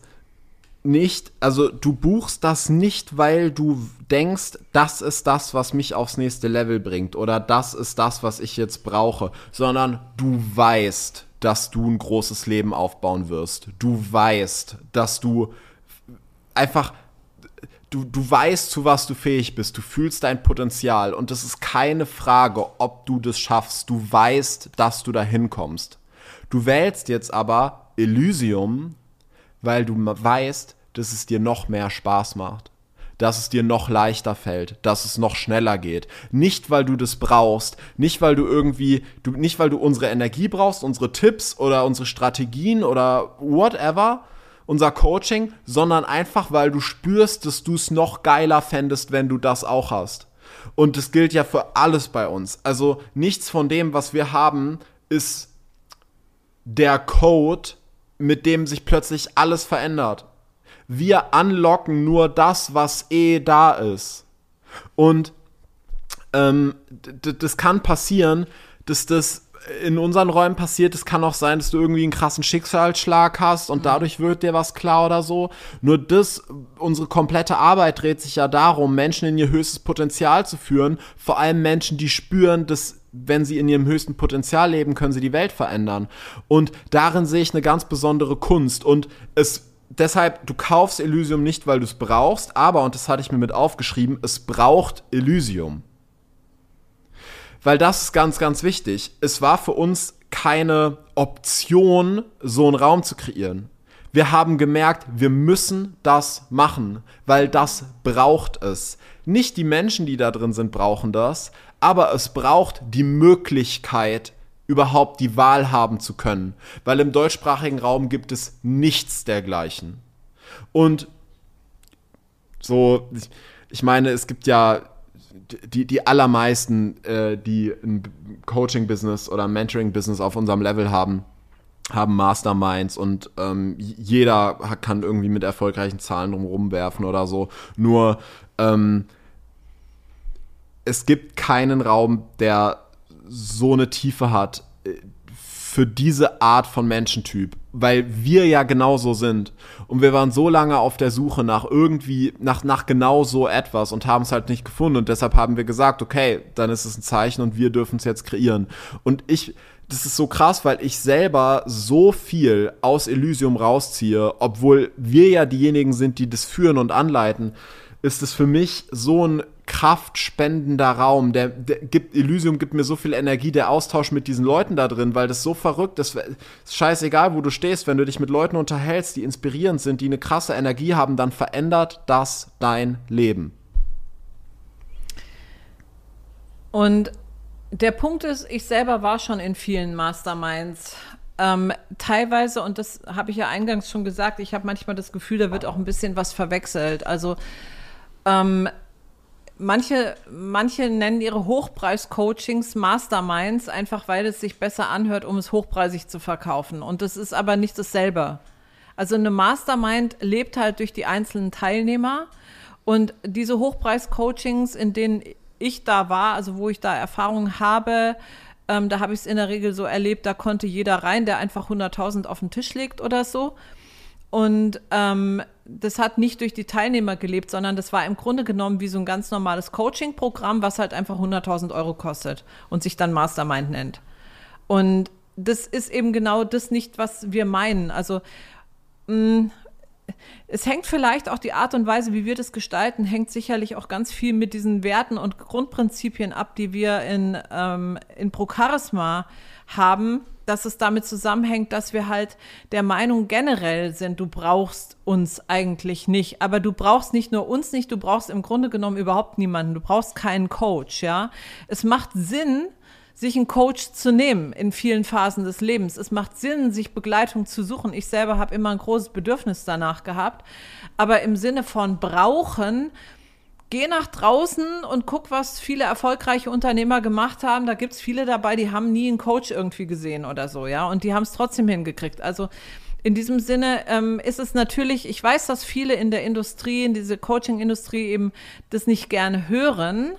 nicht, also du buchst das nicht, weil du denkst, das ist das, was mich aufs nächste Level bringt oder das ist das, was ich jetzt brauche, sondern du weißt, dass du ein großes Leben aufbauen wirst. Du weißt, dass du einfach du, du weißt, zu was du fähig bist, du fühlst dein Potenzial und es ist keine Frage, ob du das schaffst. Du weißt, dass du da hinkommst. Du wählst jetzt aber Elysium, weil du weißt, dass es dir noch mehr Spaß macht. dass es dir noch leichter fällt, dass es noch schneller geht. Nicht, weil du das brauchst, nicht, weil du irgendwie, du, nicht, weil du unsere Energie brauchst, unsere Tipps oder unsere Strategien oder whatever, unser Coaching, sondern einfach, weil du spürst, dass du es noch geiler fändest, wenn du das auch hast. Und das gilt ja für alles bei uns. Also nichts von dem, was wir haben, ist der Code, mit dem sich plötzlich alles verändert. Wir unlocken nur das, was eh da ist. Und ähm, das kann passieren, dass das in unseren Räumen passiert. Es kann auch sein, dass du irgendwie einen krassen Schicksalsschlag hast und mhm. dadurch wird dir was klar oder so. Nur das, unsere komplette Arbeit dreht sich ja darum, Menschen in ihr höchstes Potenzial zu führen. Vor allem Menschen, die spüren, dass wenn sie in ihrem höchsten Potenzial leben, können sie die Welt verändern. Und darin sehe ich eine ganz besondere Kunst. Und es deshalb, du kaufst Elysium nicht, weil du es brauchst, aber, und das hatte ich mir mit aufgeschrieben, es braucht Elysium. Weil das ist ganz, ganz wichtig. Es war für uns keine Option, so einen Raum zu kreieren. Wir haben gemerkt, wir müssen das machen, weil das braucht es. Nicht die Menschen, die da drin sind, brauchen das, aber es braucht die Möglichkeit, überhaupt die Wahl haben zu können, weil im deutschsprachigen Raum gibt es nichts dergleichen. Und so, ich meine, es gibt ja die, die allermeisten, äh, die ein Coaching-Business oder ein Mentoring-Business auf unserem Level haben, haben Masterminds und ähm, jeder kann irgendwie mit erfolgreichen Zahlen rumwerfen oder so. Nur ähm, es gibt keinen Raum, der so eine Tiefe hat äh, für diese Art von Menschentyp, weil wir ja genauso sind. Und wir waren so lange auf der Suche nach irgendwie, nach, nach genau so etwas und haben es halt nicht gefunden. Und deshalb haben wir gesagt, okay, dann ist es ein Zeichen und wir dürfen es jetzt kreieren. Und ich, das ist so krass, weil ich selber so viel aus Elysium rausziehe, obwohl wir ja diejenigen sind, die das führen und anleiten, ist es für mich so ein kraftspendender Raum. Der, der, gibt, Elysium gibt mir so viel Energie, der Austausch mit diesen Leuten da drin, weil das so verrückt ist. ist scheißegal, wo du stehst, wenn du dich mit Leuten unterhältst, die inspirierend sind, die eine krasse Energie haben, dann verändert das dein Leben. Und der Punkt ist, ich selber war schon in vielen Masterminds. Ähm, teilweise, und das habe ich ja eingangs schon gesagt, ich habe manchmal das Gefühl, da wird auch ein bisschen was verwechselt. Also ähm, Manche, manche nennen ihre Hochpreis-Coachings Masterminds, einfach weil es sich besser anhört, um es hochpreisig zu verkaufen. Und das ist aber nicht dasselbe. Also eine Mastermind lebt halt durch die einzelnen Teilnehmer. Und diese Hochpreis-Coachings, in denen ich da war, also wo ich da Erfahrung habe, ähm, da habe ich es in der Regel so erlebt, da konnte jeder rein, der einfach 100.000 auf den Tisch legt oder so. Und ähm, das hat nicht durch die Teilnehmer gelebt, sondern das war im Grunde genommen wie so ein ganz normales Coaching-Programm, was halt einfach 100.000 Euro kostet und sich dann Mastermind nennt. Und das ist eben genau das nicht, was wir meinen. Also mh, mm, es hängt vielleicht auch die Art und Weise, wie wir das gestalten, hängt sicherlich auch ganz viel mit diesen Werten und Grundprinzipien ab, die wir in, ähm, in Pro Charisma haben, dass es damit zusammenhängt, dass wir halt der Meinung generell sind, du brauchst uns eigentlich nicht. Aber du brauchst nicht nur uns nicht, du brauchst im Grunde genommen überhaupt niemanden. Du brauchst keinen Coach, ja. Es macht Sinn, sich einen Coach zu nehmen in vielen Phasen des Lebens. Es macht Sinn, sich Begleitung zu suchen. Ich selber habe immer ein großes Bedürfnis danach gehabt. Aber im Sinne von brauchen, geh nach draußen und guck, was viele erfolgreiche Unternehmer gemacht haben. Da gibt es viele dabei, die haben nie einen Coach irgendwie gesehen oder so, ja, und die haben es trotzdem hingekriegt. Also in diesem Sinne ähm, ist es natürlich, ich weiß, dass viele in der Industrie, in dieser Coaching-Industrie eben das nicht gerne hören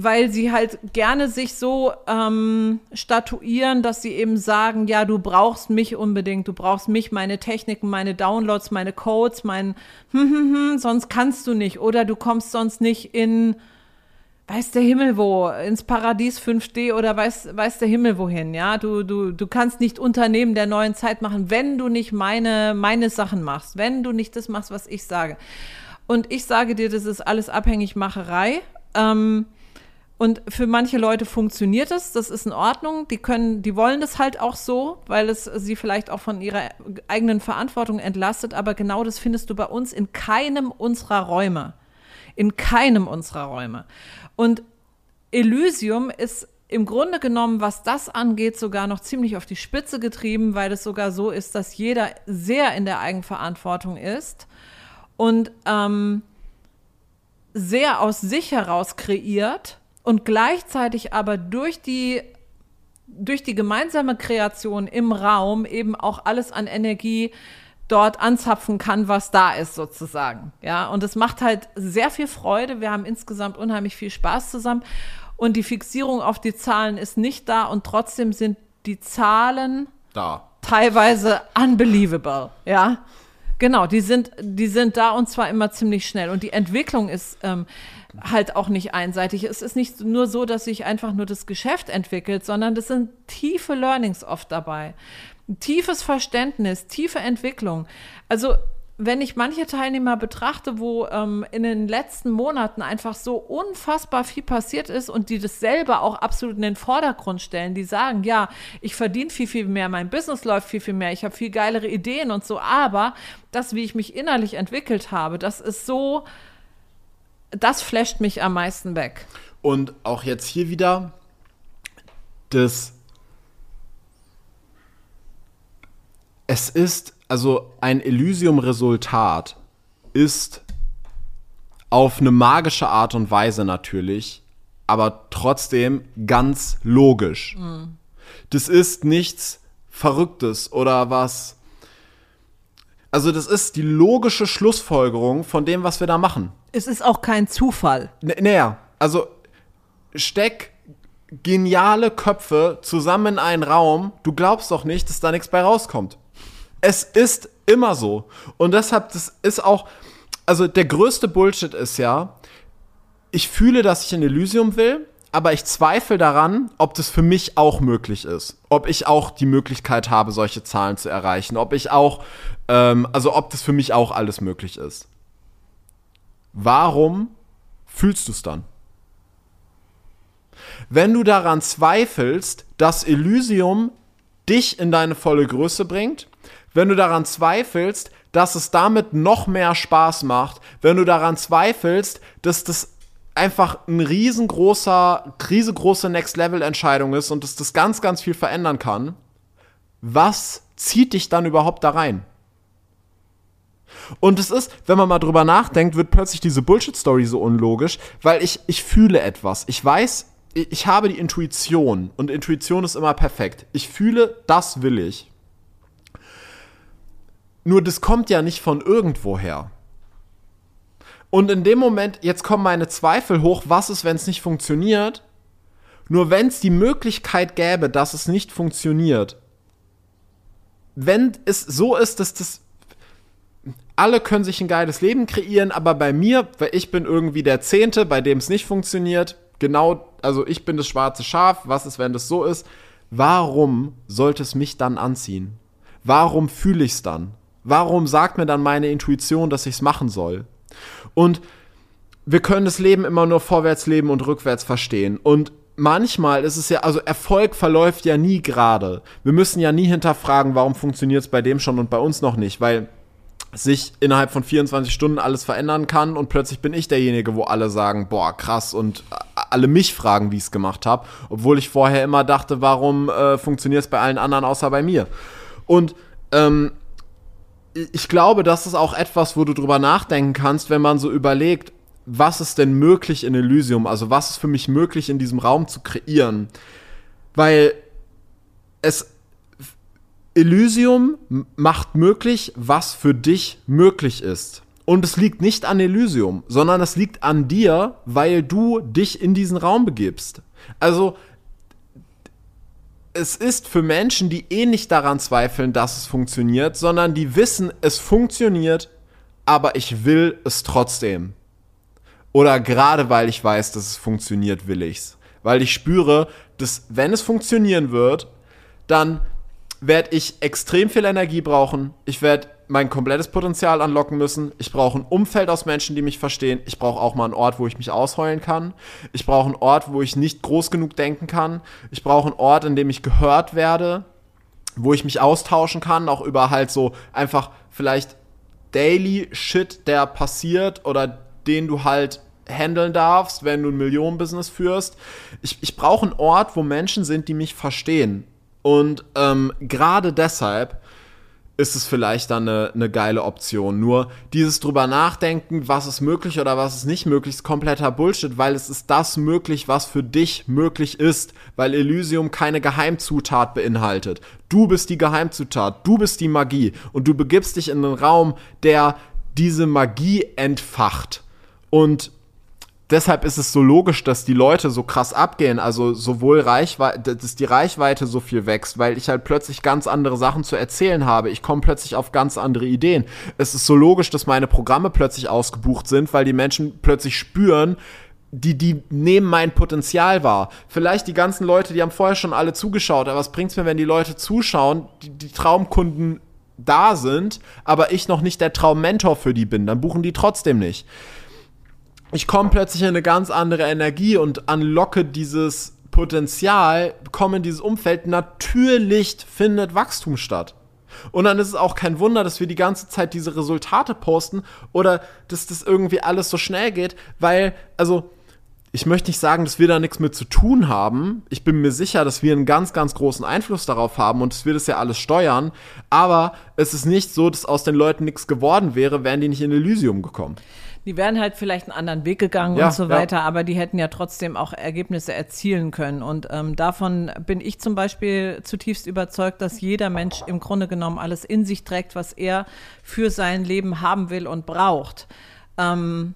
weil sie halt gerne sich so ähm, statuieren, dass sie eben sagen, ja, du brauchst mich unbedingt, du brauchst mich, meine Techniken, meine Downloads, meine Codes, mein hm, hm, hm, sonst kannst du nicht oder du kommst sonst nicht in weiß der Himmel wo, ins Paradies 5D oder weiß, weiß der Himmel wohin, ja. Du, du, du kannst nicht Unternehmen der neuen Zeit machen, wenn du nicht meine, meine Sachen machst, wenn du nicht das machst, was ich sage. Und ich sage dir, das ist alles Abhängigmacherei. Ähm, und für manche Leute funktioniert es, das ist in Ordnung. Die können, die wollen das halt auch so, weil es sie vielleicht auch von ihrer eigenen Verantwortung entlastet. Aber genau das findest du bei uns in keinem unserer Räume. In keinem unserer Räume. Und Elysium ist im Grunde genommen, was das angeht, sogar noch ziemlich auf die Spitze getrieben, weil es sogar so ist, dass jeder sehr in der Eigenverantwortung ist und ähm, sehr aus sich heraus kreiert und gleichzeitig aber durch die durch die gemeinsame Kreation im Raum eben auch alles an Energie dort anzapfen kann, was da ist sozusagen. Ja, und es macht halt sehr viel Freude. Wir haben insgesamt unheimlich viel Spaß zusammen und die Fixierung auf die Zahlen ist nicht da und trotzdem sind die Zahlen da. teilweise unbelievable, ja. Genau, die sind, die sind da und zwar immer ziemlich schnell. Und die Entwicklung ist ähm, halt auch nicht einseitig. Es ist nicht nur so, dass sich einfach nur das Geschäft entwickelt, sondern das sind tiefe Learnings oft dabei. Tiefes Verständnis, tiefe Entwicklung. Also wenn ich manche Teilnehmer betrachte, wo ähm, in den letzten Monaten einfach so unfassbar viel passiert ist und die das selber auch absolut in den Vordergrund stellen, die sagen, ja, ich verdiene viel, viel mehr, mein Business läuft viel, viel mehr, ich habe viel geilere Ideen und so, aber das, wie ich mich innerlich entwickelt habe, das ist so, das flasht mich am meisten weg. Und auch jetzt hier wieder das. Es ist, also ein Elysium-Resultat ist auf eine magische Art und Weise natürlich, aber trotzdem ganz logisch. Mhm. Das ist nichts Verrücktes oder was. Also, das ist die logische Schlussfolgerung von dem, was wir da machen. Es ist auch kein Zufall. N naja, also steck geniale Köpfe zusammen in einen Raum, du glaubst doch nicht, dass da nichts bei rauskommt. Es ist immer so. Und deshalb, das ist auch, also der größte Bullshit ist ja, ich fühle, dass ich in Elysium will, aber ich zweifle daran, ob das für mich auch möglich ist. Ob ich auch die Möglichkeit habe, solche Zahlen zu erreichen. Ob ich auch, ähm, also ob das für mich auch alles möglich ist warum fühlst du es dann? Wenn du daran zweifelst, dass Elysium dich in deine volle Größe bringt, wenn du daran zweifelst, dass es damit noch mehr Spaß macht, wenn du daran zweifelst, dass das einfach ein riesengroßer, riesengroße Next-Level-Entscheidung ist und dass das ganz, ganz viel verändern kann, was zieht dich dann überhaupt da rein? Und es ist, wenn man mal drüber nachdenkt, wird plötzlich diese Bullshit-Story so unlogisch, weil ich, ich fühle etwas. Ich weiß, ich habe die Intuition und Intuition ist immer perfekt. Ich fühle, das will ich. Nur das kommt ja nicht von irgendwoher. Und in dem Moment, jetzt kommen meine Zweifel hoch, was ist, wenn es nicht funktioniert? Nur wenn es die Möglichkeit gäbe, dass es nicht funktioniert, wenn es so ist, dass das alle können sich ein geiles Leben kreieren, aber bei mir, weil ich bin irgendwie der Zehnte, bei dem es nicht funktioniert, genau, also ich bin das schwarze Schaf, was ist, wenn das so ist? Warum sollte es mich dann anziehen? Warum fühle ich es dann? Warum sagt mir dann meine Intuition, dass ich es machen soll? Und wir können das Leben immer nur vorwärts leben und rückwärts verstehen. Und manchmal ist es ja, also Erfolg verläuft ja nie gerade. Wir müssen ja nie hinterfragen, warum funktioniert es bei dem schon und bei uns noch nicht, weil sich innerhalb von 24 Stunden alles verändern kann und plötzlich bin ich derjenige, wo alle sagen, boah, krass und alle mich fragen, wie ich es gemacht habe, obwohl ich vorher immer dachte, warum äh, funktioniert es bei allen anderen außer bei mir? Und ähm, ich glaube, das ist auch etwas, wo du drüber nachdenken kannst, wenn man so überlegt, was ist denn möglich in Elysium? Also was ist für mich möglich in diesem Raum zu kreieren? Weil es Elysium macht möglich, was für dich möglich ist. Und es liegt nicht an Elysium, sondern es liegt an dir, weil du dich in diesen Raum begibst. Also es ist für Menschen, die eh nicht daran zweifeln, dass es funktioniert, sondern die wissen, es funktioniert, aber ich will es trotzdem. Oder gerade weil ich weiß, dass es funktioniert, will ich's. Weil ich spüre, dass wenn es funktionieren wird, dann werde ich extrem viel Energie brauchen. Ich werde mein komplettes Potenzial anlocken müssen. Ich brauche ein Umfeld aus Menschen, die mich verstehen. Ich brauche auch mal einen Ort, wo ich mich ausheulen kann. Ich brauche einen Ort, wo ich nicht groß genug denken kann. Ich brauche einen Ort, in dem ich gehört werde, wo ich mich austauschen kann, auch über halt so einfach vielleicht Daily Shit, der passiert oder den du halt handeln darfst, wenn du ein Millionenbusiness führst. Ich, ich brauche einen Ort, wo Menschen sind, die mich verstehen. Und ähm, gerade deshalb ist es vielleicht dann eine, eine geile Option. Nur dieses drüber nachdenken, was ist möglich oder was ist nicht möglich, ist kompletter Bullshit, weil es ist das möglich, was für dich möglich ist, weil Elysium keine Geheimzutat beinhaltet. Du bist die Geheimzutat, du bist die Magie und du begibst dich in einen Raum, der diese Magie entfacht. Und deshalb ist es so logisch, dass die Leute so krass abgehen. Also sowohl Reichweite, dass die Reichweite so viel wächst, weil ich halt plötzlich ganz andere Sachen zu erzählen habe. Ich komme plötzlich auf ganz andere Ideen. Es ist so logisch, dass meine Programme plötzlich ausgebucht sind, weil die Menschen plötzlich spüren, die, die nehmen mein Potenzial wahr. Vielleicht die ganzen Leute, die haben vorher schon alle zugeschaut, aber was bringt's mir, wenn die Leute zuschauen, die, die Traumkunden da sind, aber ich noch nicht der Traummentor für die bin, dann buchen die trotzdem nicht ich komme plötzlich in eine ganz andere Energie und unlocke dieses Potenzial, komme in dieses Umfeld. Natürlich findet Wachstum statt. Und dann ist es auch kein Wunder, dass wir die ganze Zeit diese Resultate posten oder dass das irgendwie alles so schnell geht, weil, also, ich möchte nicht sagen, dass wir da nichts mit zu tun haben. Ich bin mir sicher, dass wir einen ganz, ganz großen Einfluss darauf haben und dass wir das ja alles steuern. Aber es ist nicht so, dass aus den Leuten nichts geworden wäre, wären die nicht in Elysium gekommen. Die wären halt vielleicht einen anderen Weg gegangen ja, und so weiter, ja. aber die hätten ja trotzdem auch Ergebnisse erzielen können. Und ähm, davon bin ich zum Beispiel zutiefst überzeugt, dass jeder Mensch im Grunde genommen alles in sich trägt, was er für sein Leben haben will und braucht. Ähm,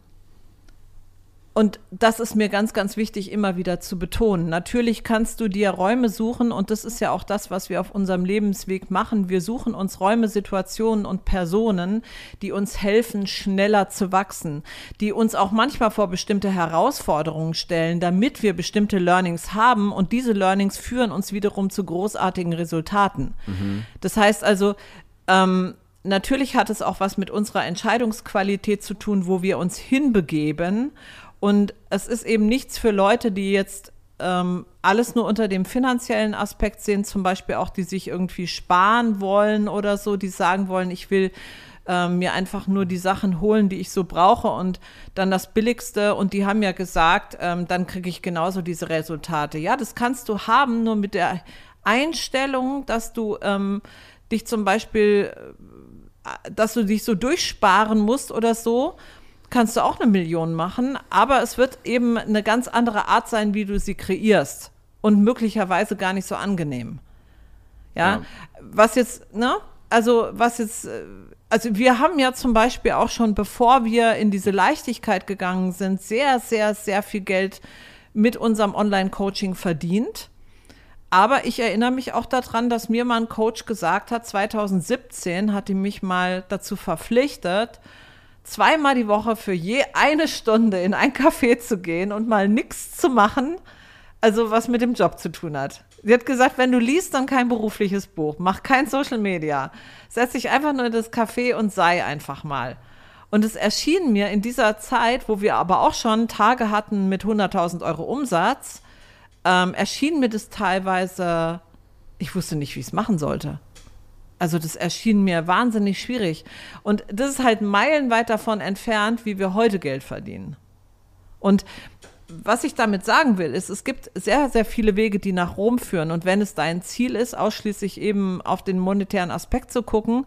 und das ist mir ganz, ganz wichtig, immer wieder zu betonen. Natürlich kannst du dir Räume suchen und das ist ja auch das, was wir auf unserem Lebensweg machen. Wir suchen uns Räume, Situationen und Personen, die uns helfen, schneller zu wachsen, die uns auch manchmal vor bestimmte Herausforderungen stellen, damit wir bestimmte Learnings haben und diese Learnings führen uns wiederum zu großartigen Resultaten. Mhm. Das heißt also, ähm, natürlich hat es auch was mit unserer Entscheidungsqualität zu tun, wo wir uns hinbegeben und es ist eben nichts für Leute, die jetzt ähm, alles nur unter dem finanziellen Aspekt sehen, zum Beispiel auch, die sich irgendwie sparen wollen oder so, die sagen wollen, ich will ähm, mir einfach nur die Sachen holen, die ich so brauche und dann das Billigste. Und die haben ja gesagt, ähm, dann kriege ich genauso diese Resultate. Ja, das kannst du haben, nur mit der Einstellung, dass du ähm, dich zum Beispiel, äh, dass du dich so durchsparen musst oder so kannst du auch eine Million machen, aber es wird eben eine ganz andere Art sein, wie du sie kreierst und möglicherweise gar nicht so angenehm. Ja, ja. was jetzt, ne? Also, was jetzt, also wir haben ja zum Beispiel auch schon, bevor wir in diese Leichtigkeit gegangen sind, sehr, sehr, sehr viel Geld mit unserem Online-Coaching verdient. Aber ich erinnere mich auch daran, dass mir mal ein Coach gesagt hat, 2017 hat die mich mal dazu verpflichtet, zweimal die Woche für je eine Stunde in ein Café zu gehen und mal nichts zu machen, also was mit dem Job zu tun hat. Sie hat gesagt, wenn du liest, dann kein berufliches Buch, mach kein Social Media, setz dich einfach nur in das Café und sei einfach mal. Und es erschien mir in dieser Zeit, wo wir aber auch schon Tage hatten mit 100.000 Euro Umsatz, ähm, erschien mir das teilweise, ich wusste nicht, wie ich es machen sollte. Also das erschien mir wahnsinnig schwierig. Und das ist halt meilenweit davon entfernt, wie wir heute Geld verdienen. Und was ich damit sagen will, ist, es gibt sehr, sehr viele Wege, die nach Rom führen. Und wenn es dein Ziel ist, ausschließlich eben auf den monetären Aspekt zu gucken,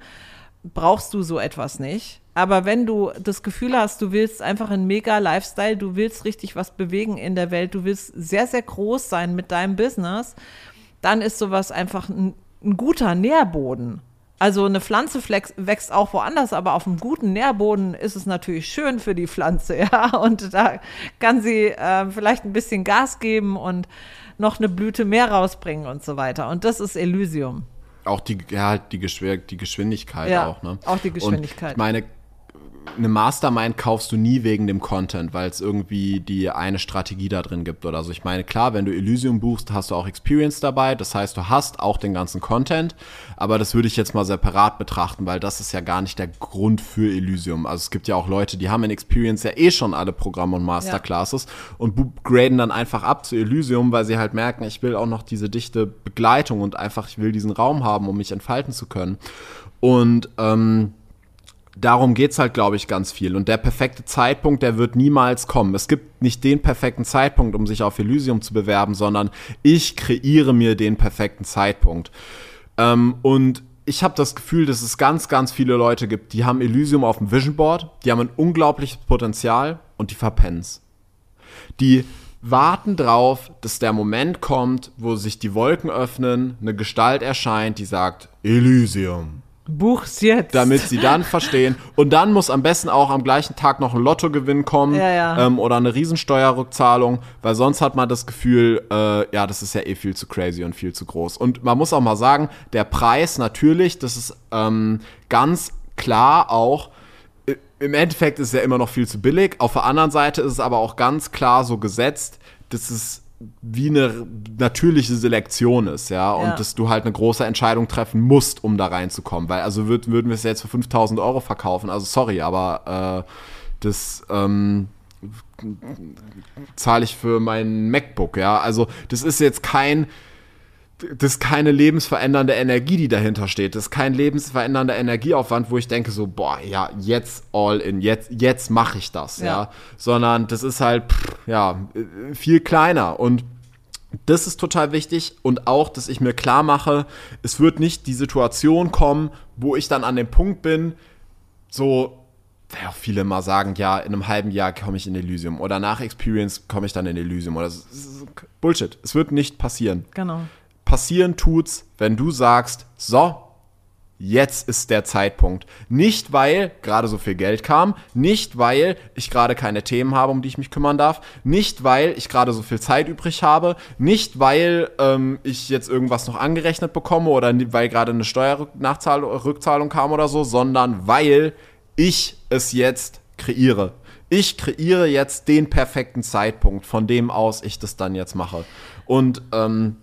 brauchst du so etwas nicht. Aber wenn du das Gefühl hast, du willst einfach einen mega Lifestyle, du willst richtig was bewegen in der Welt, du willst sehr, sehr groß sein mit deinem Business, dann ist sowas einfach ein ein guter Nährboden. Also eine Pflanze wächst auch woanders, aber auf einem guten Nährboden ist es natürlich schön für die Pflanze, ja. Und da kann sie äh, vielleicht ein bisschen Gas geben und noch eine Blüte mehr rausbringen und so weiter. Und das ist Elysium. Auch die, ja, die, Geschw die Geschwindigkeit ja, auch, ne? Auch die Geschwindigkeit. Und ich meine, eine Mastermind kaufst du nie wegen dem Content, weil es irgendwie die eine Strategie da drin gibt oder so. Ich meine, klar, wenn du Elysium buchst, hast du auch Experience dabei. Das heißt, du hast auch den ganzen Content. Aber das würde ich jetzt mal separat betrachten, weil das ist ja gar nicht der Grund für Elysium. Also es gibt ja auch Leute, die haben in Experience ja eh schon alle Programme und Masterclasses ja. und graden dann einfach ab zu Elysium, weil sie halt merken, ich will auch noch diese dichte Begleitung und einfach, ich will diesen Raum haben, um mich entfalten zu können. Und ähm, darum geht's halt, glaube ich, ganz viel. Und der perfekte Zeitpunkt, der wird niemals kommen. Es gibt nicht den perfekten Zeitpunkt, um sich auf Elysium zu bewerben, sondern ich kreiere mir den perfekten Zeitpunkt. Ähm, und ich habe das Gefühl, dass es ganz, ganz viele Leute gibt, die haben Elysium auf dem Vision Board, die haben ein unglaubliches Potenzial und die verpennen's. Die warten drauf, dass der Moment kommt, wo sich die Wolken öffnen, eine Gestalt erscheint, die sagt Elysium. Buch's jetzt. Damit sie dann verstehen. Und dann muss am besten auch am gleichen Tag noch ein Lottogewinn kommen Ja, ja. Ähm, oder eine Riesensteuerrückzahlung, weil sonst hat man das Gefühl, äh, ja, das ist ja eh viel zu crazy und viel zu groß. Und man muss auch mal sagen, der Preis natürlich, das ist ähm, ganz klar auch, im Endeffekt ist es ja immer noch viel zu billig. Auf der anderen Seite ist es aber auch ganz klar so gesetzt, dass es wie eine natürliche Selektion ist, ja, und Ja. dass du halt eine große Entscheidung treffen musst, um da reinzukommen, weil also würd, würden wir es jetzt für 5000 Euro verkaufen, also sorry, aber äh, das ähm, zahle ich für mein MacBook, ja, also das ist jetzt kein das ist keine lebensverändernde Energie, die dahinter steht. Das ist kein lebensverändernder Energieaufwand, wo ich denke so, boah, ja, jetzt all in, jetzt, jetzt mache ich das, ja. Ja. Sondern das ist halt, pff, ja, viel kleiner und das ist total wichtig und auch, dass ich mir klar mache, es wird nicht die Situation kommen, wo ich dann an dem Punkt bin, so, auch viele mal sagen, ja, in einem halben Jahr komme ich in Elysium oder nach Experience komme ich dann in Elysium oder Bullshit. Es wird nicht passieren Genau. Passieren tut's, wenn du sagst, so, jetzt ist der Zeitpunkt. Nicht weil gerade so viel Geld kam, nicht weil ich gerade keine Themen habe, um die ich mich kümmern darf, nicht weil ich gerade so viel Zeit übrig habe, nicht weil ähm, ich jetzt irgendwas noch angerechnet bekomme oder weil gerade eine Steuerrückzahlung kam oder so, sondern weil ich es jetzt kreiere. Ich kreiere jetzt den perfekten Zeitpunkt, von dem aus ich das dann jetzt mache. Und ähm,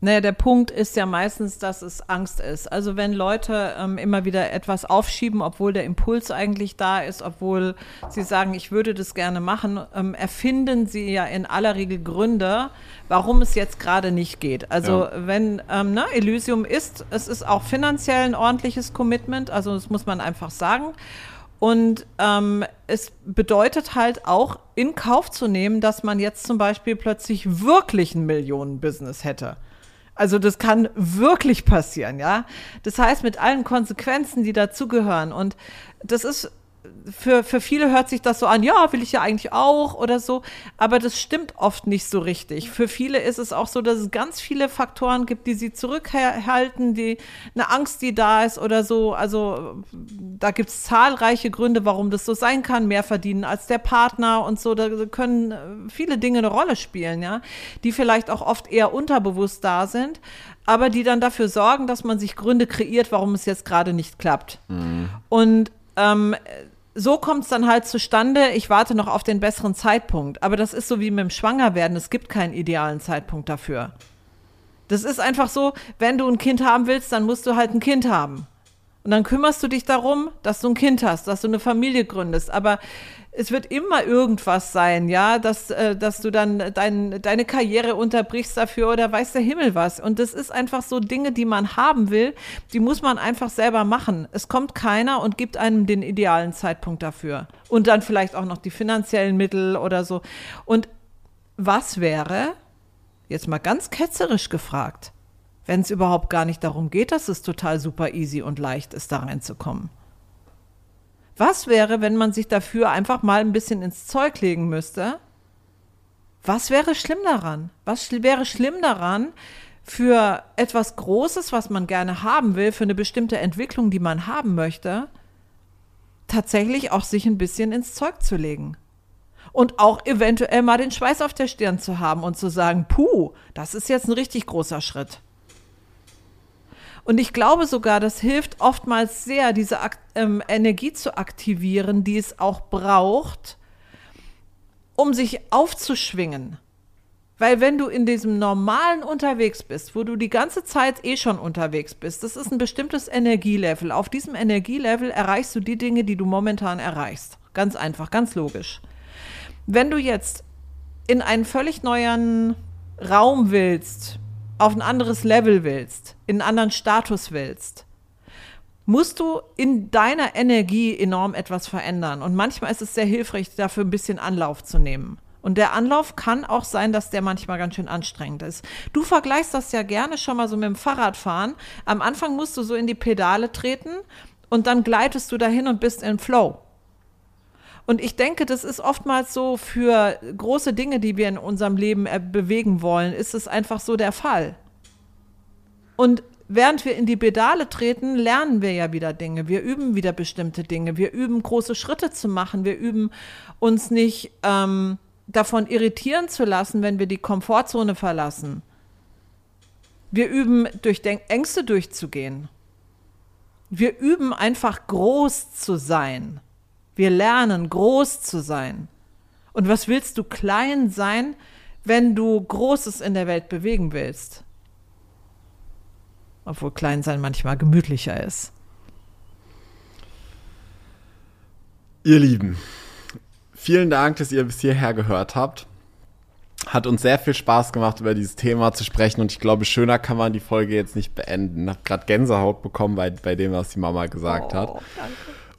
Naja, der Punkt ist ja meistens, dass es Angst ist. Also wenn Leute ähm, immer wieder etwas aufschieben, obwohl der Impuls eigentlich da ist, obwohl sie sagen, ich würde das gerne machen, ähm, erfinden sie ja in aller Regel Gründe, warum es jetzt gerade nicht geht. Also Ja. wenn ähm, ne, Elysium ist, es ist auch finanziell ein ordentliches Commitment, also das muss man einfach sagen. Und ähm, es bedeutet halt auch in Kauf zu nehmen, dass man jetzt zum Beispiel plötzlich wirklich ein Millionen-Business hätte. Also das kann wirklich passieren, ja. Das heißt, mit allen Konsequenzen, die dazugehören. Und das ist für, für viele hört sich das so an, ja, will ich ja eigentlich auch oder so, aber das stimmt oft nicht so richtig. Für viele ist es auch so, dass es ganz viele Faktoren gibt, die sie zurückhalten, die eine Angst, die da ist oder so. Also da gibt es zahlreiche Gründe, warum das so sein kann, mehr verdienen als der Partner und so. Da können äh, viele Dinge eine Rolle spielen, ja, die vielleicht auch oft eher unterbewusst da sind, aber die dann dafür sorgen, dass man sich Gründe kreiert, warum es jetzt gerade nicht klappt. Und ähm, so kommt es dann halt zustande, ich warte noch auf den besseren Zeitpunkt. Aber das ist so wie mit dem Schwangerwerden, es gibt keinen idealen Zeitpunkt dafür. Das ist einfach so, wenn du ein Kind haben willst, dann musst du halt ein Kind haben. Und dann kümmerst du dich darum, dass du ein Kind hast, dass du eine Familie gründest. Aber es wird immer irgendwas sein, ja, dass, äh, dass du dann dein, deine Karriere unterbrichst dafür oder weiß der Himmel was. Und das ist einfach so Dinge, die man haben will, die muss man einfach selber machen. Es kommt keiner und gibt einem den idealen Zeitpunkt dafür. Und dann vielleicht auch noch die finanziellen Mittel oder so. Und was wäre, jetzt mal ganz ketzerisch gefragt, wenn es überhaupt gar nicht darum geht, dass es total super easy und leicht ist, da reinzukommen? Was wäre, wenn man sich dafür einfach mal ein bisschen ins Zeug legen müsste? Was wäre schlimm daran? Was wäre schlimm daran, für etwas Großes, was man gerne haben will, für eine bestimmte Entwicklung, die man haben möchte, tatsächlich auch sich ein bisschen ins Zeug zu legen? Und auch eventuell mal den Schweiß auf der Stirn zu haben und zu sagen, puh, das ist jetzt ein richtig großer Schritt. Und ich glaube sogar, das hilft oftmals sehr, diese Ak ähm, Energie zu aktivieren, die es auch braucht, um sich aufzuschwingen. Weil wenn du in diesem normalen unterwegs bist, wo du die ganze Zeit eh schon unterwegs bist, das ist ein bestimmtes Energielevel. Auf diesem Energielevel erreichst du die Dinge, die du momentan erreichst. Ganz einfach, ganz logisch. Wenn du jetzt in einen völlig neuen Raum willst, auf ein anderes Level willst, in einen anderen Status willst musst du in deiner Energie enorm etwas verändern. Und manchmal ist es sehr hilfreich, dafür ein bisschen Anlauf zu nehmen. Und der Anlauf kann auch sein, dass der manchmal ganz schön anstrengend ist. Du vergleichst das ja gerne schon mal so mit dem Fahrradfahren. Am Anfang musst du so in die Pedale treten und dann gleitest du dahin und bist in Flow. Und ich denke, das ist oftmals so für große Dinge, die wir in unserem Leben äh, bewegen wollen, ist es einfach so der Fall. Und während wir in die Pedale treten, lernen wir ja wieder Dinge. Wir üben wieder bestimmte Dinge. Wir üben große Schritte zu machen. Wir üben uns nicht ähm, davon irritieren zu lassen, wenn wir die Komfortzone verlassen. Wir üben, durch Ängste durchzugehen. Wir üben einfach groß zu sein. Wir lernen groß zu sein. Und was willst du klein sein, wenn du Großes in der Welt bewegen willst? Obwohl klein sein manchmal gemütlicher ist. Ihr Lieben, Vielen Dank, dass ihr bis hierher gehört habt. Hat uns sehr viel Spaß gemacht, über dieses Thema zu sprechen und ich glaube, schöner kann man die Folge jetzt nicht beenden. Ich habe gerade Gänsehaut bekommen bei, bei dem, was die Mama gesagt oh, hat. Danke.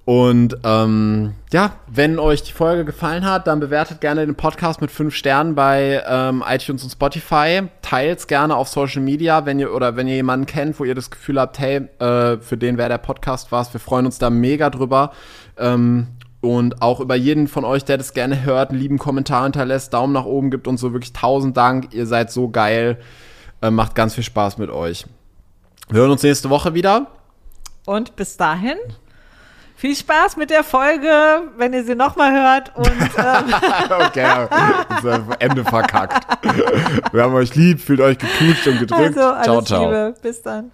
Und ähm, ja, wenn euch die Folge gefallen hat, dann bewertet gerne den Podcast mit fünf Sternen bei ähm, iTunes und Spotify. Teilt gerne auf Social Media, wenn ihr oder wenn ihr jemanden kennt, wo ihr das Gefühl habt, hey, äh, für den wäre der Podcast was. Wir freuen uns da mega drüber. Ähm, und auch über jeden von euch, der das gerne hört, einen lieben Kommentar hinterlässt, Daumen nach oben gibt und so. Wirklich tausend Dank. Ihr seid so geil. Äh, macht ganz viel Spaß mit euch. Wir hören uns nächste Woche wieder. Und bis dahin viel Spaß mit der Folge, wenn ihr sie nochmal hört. Und, ähm okay, Ende verkackt. Wir haben euch lieb, fühlt euch geknutscht und gedrückt. Also, alles ciao, ciao. Liebe. Bis dann.